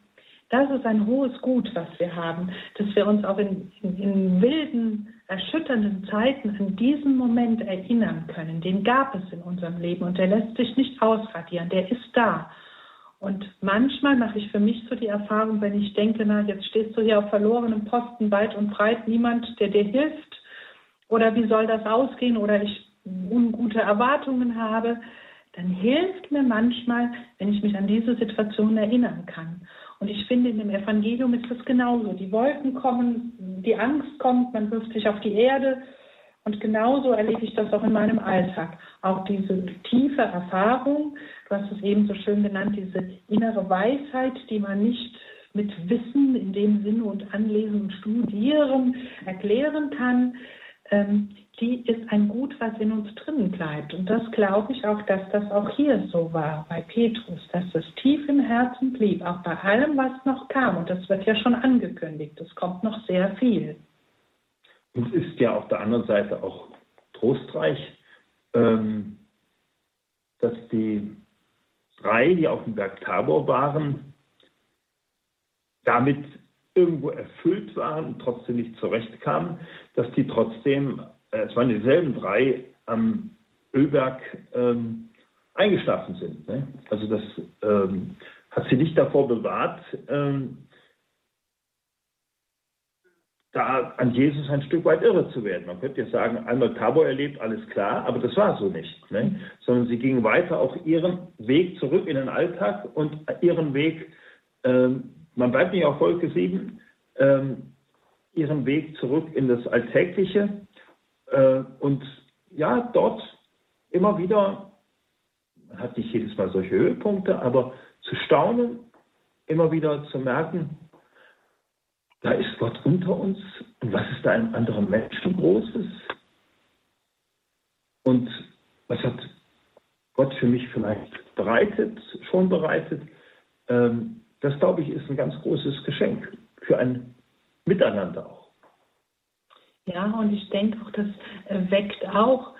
das ist ein hohes Gut, was wir haben, dass wir uns auch in, in, in, wilden, erschütternden Zeiten an diesen Moment erinnern können. Den gab es in unserem Leben und der lässt sich nicht ausradieren, der ist da. Und manchmal mache ich für mich so die Erfahrung, wenn ich denke, na, jetzt stehst du hier auf verlorenem Posten, weit und breit, niemand, der dir hilft, oder wie soll das ausgehen, oder ich ungute Erwartungen habe, dann hilft mir manchmal, wenn ich mich an diese Situation erinnern kann. Und ich finde, in dem Evangelium ist das genauso. Die Wolken kommen, die Angst kommt, man wirft sich auf die Erde. Und genauso erlebe ich das auch in meinem Alltag. Auch diese tiefe Erfahrung, du hast es eben so schön genannt, diese innere Weisheit, die man nicht mit Wissen in dem Sinne und Anlesen und Studieren erklären kann, ähm, die ist ein Gut, was in uns drinnen bleibt. Und das glaube ich auch, dass das auch hier so war bei Petrus, dass es tief im Herzen blieb, auch bei allem, was noch kam. Und das wird ja schon angekündigt. Es kommt noch sehr viel. Und es ist ja auf der anderen Seite auch trostreich, ähm, dass die drei, die auf dem Berg Tabor waren, damit irgendwo erfüllt waren und trotzdem nicht zurechtkamen, dass die trotzdem, es waren dieselben drei am Ölberg ähm, eingeschlafen sind. Ne? Also das ähm, hat sie nicht davor bewahrt, ähm, da an Jesus ein Stück weit irre zu werden. Man könnte jetzt sagen, einmal Tabor erlebt, alles klar, aber das war so nicht. Ne? Sondern sie gingen weiter auf ihren Weg zurück in den Alltag und ihren Weg, ähm, man bleibt nicht auf Wolke 7, ähm, ihren Weg zurück in das Alltägliche äh, und ja, dort immer wieder, man hat nicht jedes Mal solche Höhepunkte, aber zu staunen, immer wieder zu merken, da ist Gott unter uns und was ist da einem anderen Menschen Großes? Und was hat Gott für mich vielleicht bereitet, schon bereitet? Ähm, das, glaube ich, ist ein ganz großes Geschenk für ein Miteinander auch. Ja, und ich denke auch, das weckt auch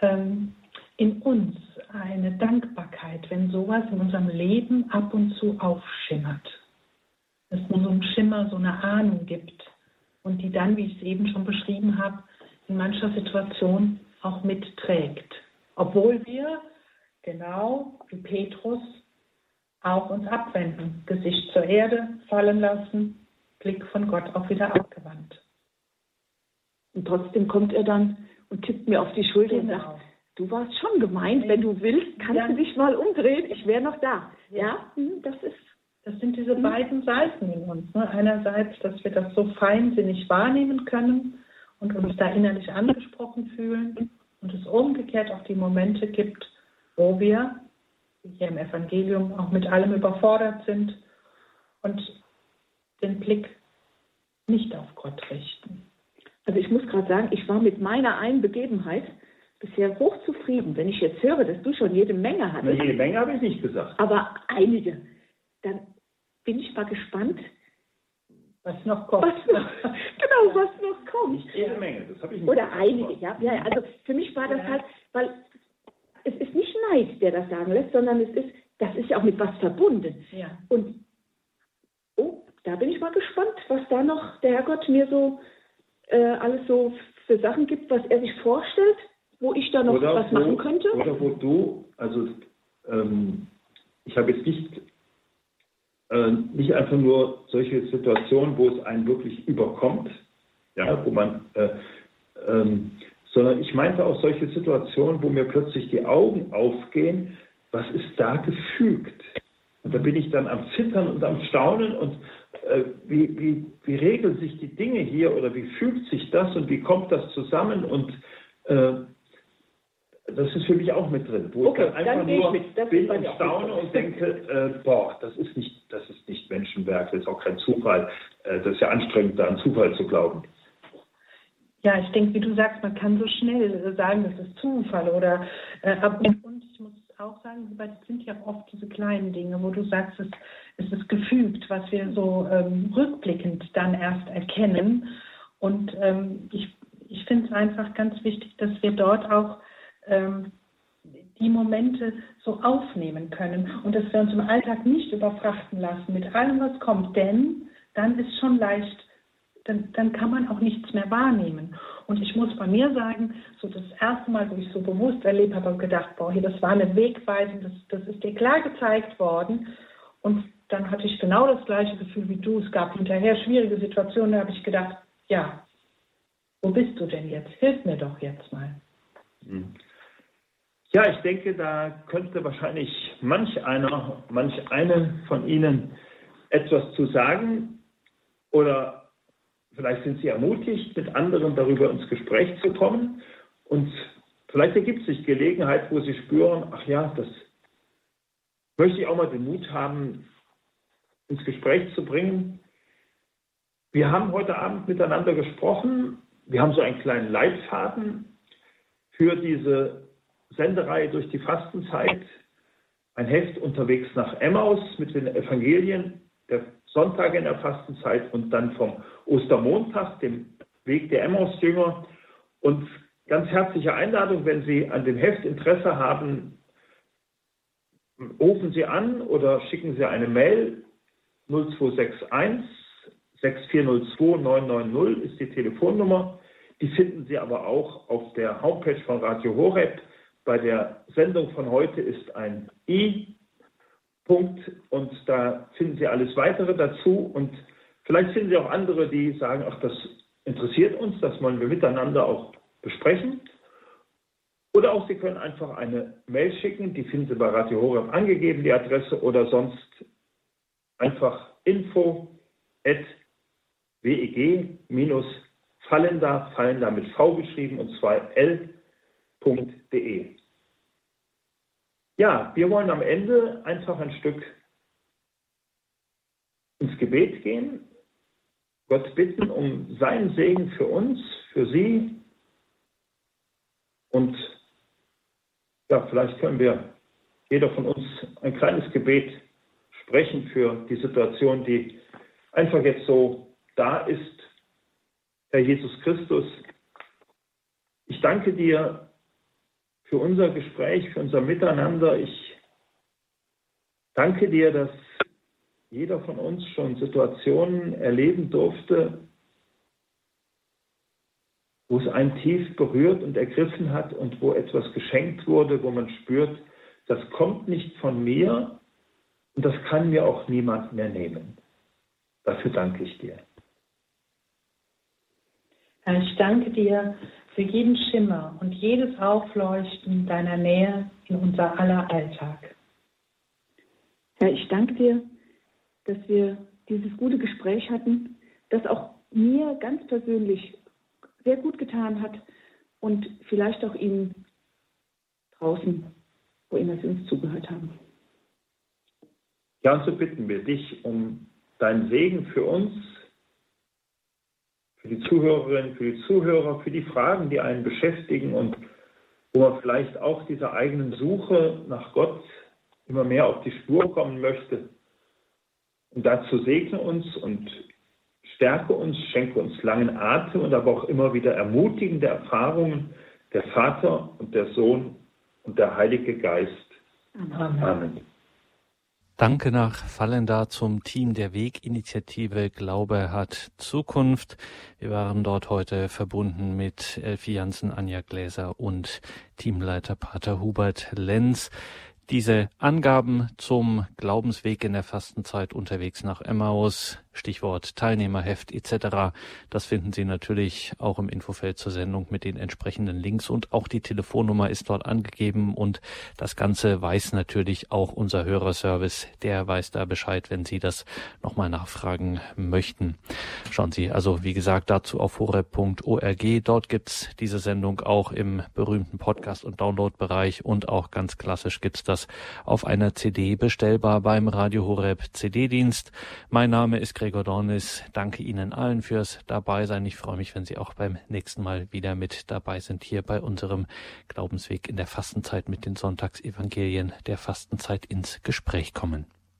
ähm, in uns eine Dankbarkeit, wenn sowas in unserem Leben ab und zu aufschimmert es nur so einen Schimmer, so eine Ahnung gibt und die dann, wie ich es eben schon beschrieben habe, in mancher Situation auch mitträgt. Obwohl wir, genau wie Petrus, auch uns abwenden, Gesicht zur Erde fallen lassen, Blick von Gott auch wieder abgewandt. Und trotzdem kommt er dann und tippt mir auf die Schulter genau. und sagt, du warst schon gemeint, wenn du willst, kannst ja. du dich mal umdrehen, ich wäre noch da. Ja, ja hm, das ist das sind diese mhm. beiden Seiten in uns. Ne? Einerseits, dass wir das so feinsinnig wahrnehmen können und uns da innerlich angesprochen fühlen und es umgekehrt auch die Momente gibt, wo wir, wie hier im Evangelium, auch mit allem überfordert sind und den Blick nicht auf Gott richten. Also ich muss gerade sagen, ich war mit meiner einen Begebenheit bisher hochzufrieden. Wenn ich jetzt höre, dass du schon jede Menge hattest. Na, jede Menge habe ich nicht gesagt. Aber einige dann bin ich mal gespannt, was noch kommt. Was noch, [LAUGHS] genau, was noch kommt. Nicht jede Menge, das habe ich nicht Oder einige, ja, ja. Also für mich war das ja. halt, weil es ist nicht Neid, der das sagen lässt, sondern es ist, das ist ja auch mit was verbunden. Ja. Und oh, da bin ich mal gespannt, was da noch der Herrgott mir so äh, alles so für Sachen gibt, was er sich vorstellt, wo ich da noch oder was wo, machen könnte. Oder wo du, also ähm, ich habe jetzt nicht äh, nicht einfach nur solche Situationen, wo es einen wirklich überkommt, ja, wo man, äh, ähm, sondern ich meinte auch solche Situationen, wo mir plötzlich die Augen aufgehen, was ist da gefügt? Und da bin ich dann am Zittern und am Staunen und wie, wie, wie regeln sich die Dinge hier oder wie fügt sich das und wie kommt das zusammen und äh, das ist für mich auch mit drin, wo okay, ich dann einfach dann nur mit. Das bin und staune und denke, äh, boah, das ist nicht, das ist nicht Menschenwerk, das ist auch kein Zufall. Äh, das ist ja anstrengend, da an Zufall zu glauben. Ja, ich denke, wie du sagst, man kann so schnell sagen, das ist Zufall oder äh, und ich muss auch sagen, das sind ja oft diese kleinen Dinge, wo du sagst, es, es ist gefügt, was wir so ähm, rückblickend dann erst erkennen. Und ähm, ich, ich finde es einfach ganz wichtig, dass wir dort auch ähm, die Momente so aufnehmen können und dass wir uns im Alltag nicht überfrachten lassen mit allem, was kommt, denn dann ist schon leicht, dann, dann kann man auch nichts mehr wahrnehmen. Und ich muss bei mir sagen, so das erste Mal, wo ich so bewusst erlebt habe, habe gedacht, boah, hier, das war eine Wegweisung, das, das ist dir klar gezeigt worden. Und dann hatte ich genau das gleiche Gefühl wie du. Es gab hinterher schwierige Situationen, da habe ich gedacht, ja, wo bist du denn jetzt? Hilf mir doch jetzt mal. Mhm. Ja, ich denke, da könnte wahrscheinlich manch einer, manch eine von Ihnen etwas zu sagen oder vielleicht sind Sie ermutigt, mit anderen darüber ins Gespräch zu kommen und vielleicht ergibt sich Gelegenheit, wo Sie spüren, ach ja, das möchte ich auch mal den Mut haben, ins Gespräch zu bringen. Wir haben heute Abend miteinander gesprochen. Wir haben so einen kleinen Leitfaden für diese Sendereihe durch die Fastenzeit, ein Heft unterwegs nach Emmaus mit den Evangelien der Sonntage in der Fastenzeit und dann vom Ostermontag, dem Weg der Emmaus-Jünger. Und ganz herzliche Einladung, wenn Sie an dem Heft Interesse haben, rufen Sie an oder schicken Sie eine Mail. 0261 6402 990 ist die Telefonnummer. Die finden Sie aber auch auf der Homepage von Radio Horeb. Bei der Sendung von heute ist ein I-Punkt und da finden Sie alles weitere dazu. Und vielleicht finden Sie auch andere, die sagen, ach, das interessiert uns, das wollen wir miteinander auch besprechen. Oder auch Sie können einfach eine Mail schicken, die finden Sie bei Radio Horeb angegeben, die Adresse, oder sonst einfach info at weg-fallender, fallender mit V geschrieben und zwar l.de. Ja, wir wollen am Ende einfach ein Stück ins Gebet gehen, Gott bitten um seinen Segen für uns, für Sie und ja, vielleicht können wir jeder von uns ein kleines Gebet sprechen für die Situation, die einfach jetzt so da ist. Herr Jesus Christus, ich danke dir für unser Gespräch, für unser Miteinander. Ich danke dir, dass jeder von uns schon Situationen erleben durfte, wo es einen tief berührt und ergriffen hat und wo etwas geschenkt wurde, wo man spürt, das kommt nicht von mir und das kann mir auch niemand mehr nehmen. Dafür danke ich dir. Herr, ich danke dir für jeden Schimmer und jedes Aufleuchten deiner Nähe in unser aller Alltag. Herr, ich danke dir, dass wir dieses gute Gespräch hatten, das auch mir ganz persönlich sehr gut getan hat und vielleicht auch Ihnen draußen, wo immer Sie uns zugehört haben. Ja, und so bitten wir dich um deinen Segen für uns, für die Zuhörerinnen, für die Zuhörer, für die Fragen, die einen beschäftigen und wo man vielleicht auch dieser eigenen Suche nach Gott immer mehr auf die Spur kommen möchte. Und dazu segne uns und stärke uns, schenke uns langen Atem und aber auch immer wieder ermutigende Erfahrungen der Vater und der Sohn und der Heilige Geist. Amen. Amen. Danke nach Fallenda zum Team der Weginitiative Glaube hat Zukunft. Wir waren dort heute verbunden mit Elfie Jansen, Anja Gläser und Teamleiter Pater Hubert Lenz. Diese Angaben zum Glaubensweg in der Fastenzeit unterwegs nach Emmaus, Stichwort Teilnehmerheft etc. Das finden Sie natürlich auch im Infofeld zur Sendung mit den entsprechenden Links und auch die Telefonnummer ist dort angegeben und das Ganze weiß natürlich auch unser Hörerservice. Der weiß da Bescheid, wenn Sie das nochmal nachfragen möchten. Schauen Sie also, wie gesagt, dazu auf horeb.org. Dort gibt's diese Sendung auch im berühmten Podcast- und Downloadbereich und auch ganz klassisch gibt's das auf einer CD bestellbar beim Radio Horeb CD-Dienst. Mein Name ist Gregor Dornis. Danke Ihnen allen fürs Dabeisein. Ich freue mich, wenn Sie auch beim nächsten Mal wieder mit dabei sind hier bei unserem Glaubensweg in der Fastenzeit mit den Sonntagsevangelien der Fastenzeit ins Gespräch kommen.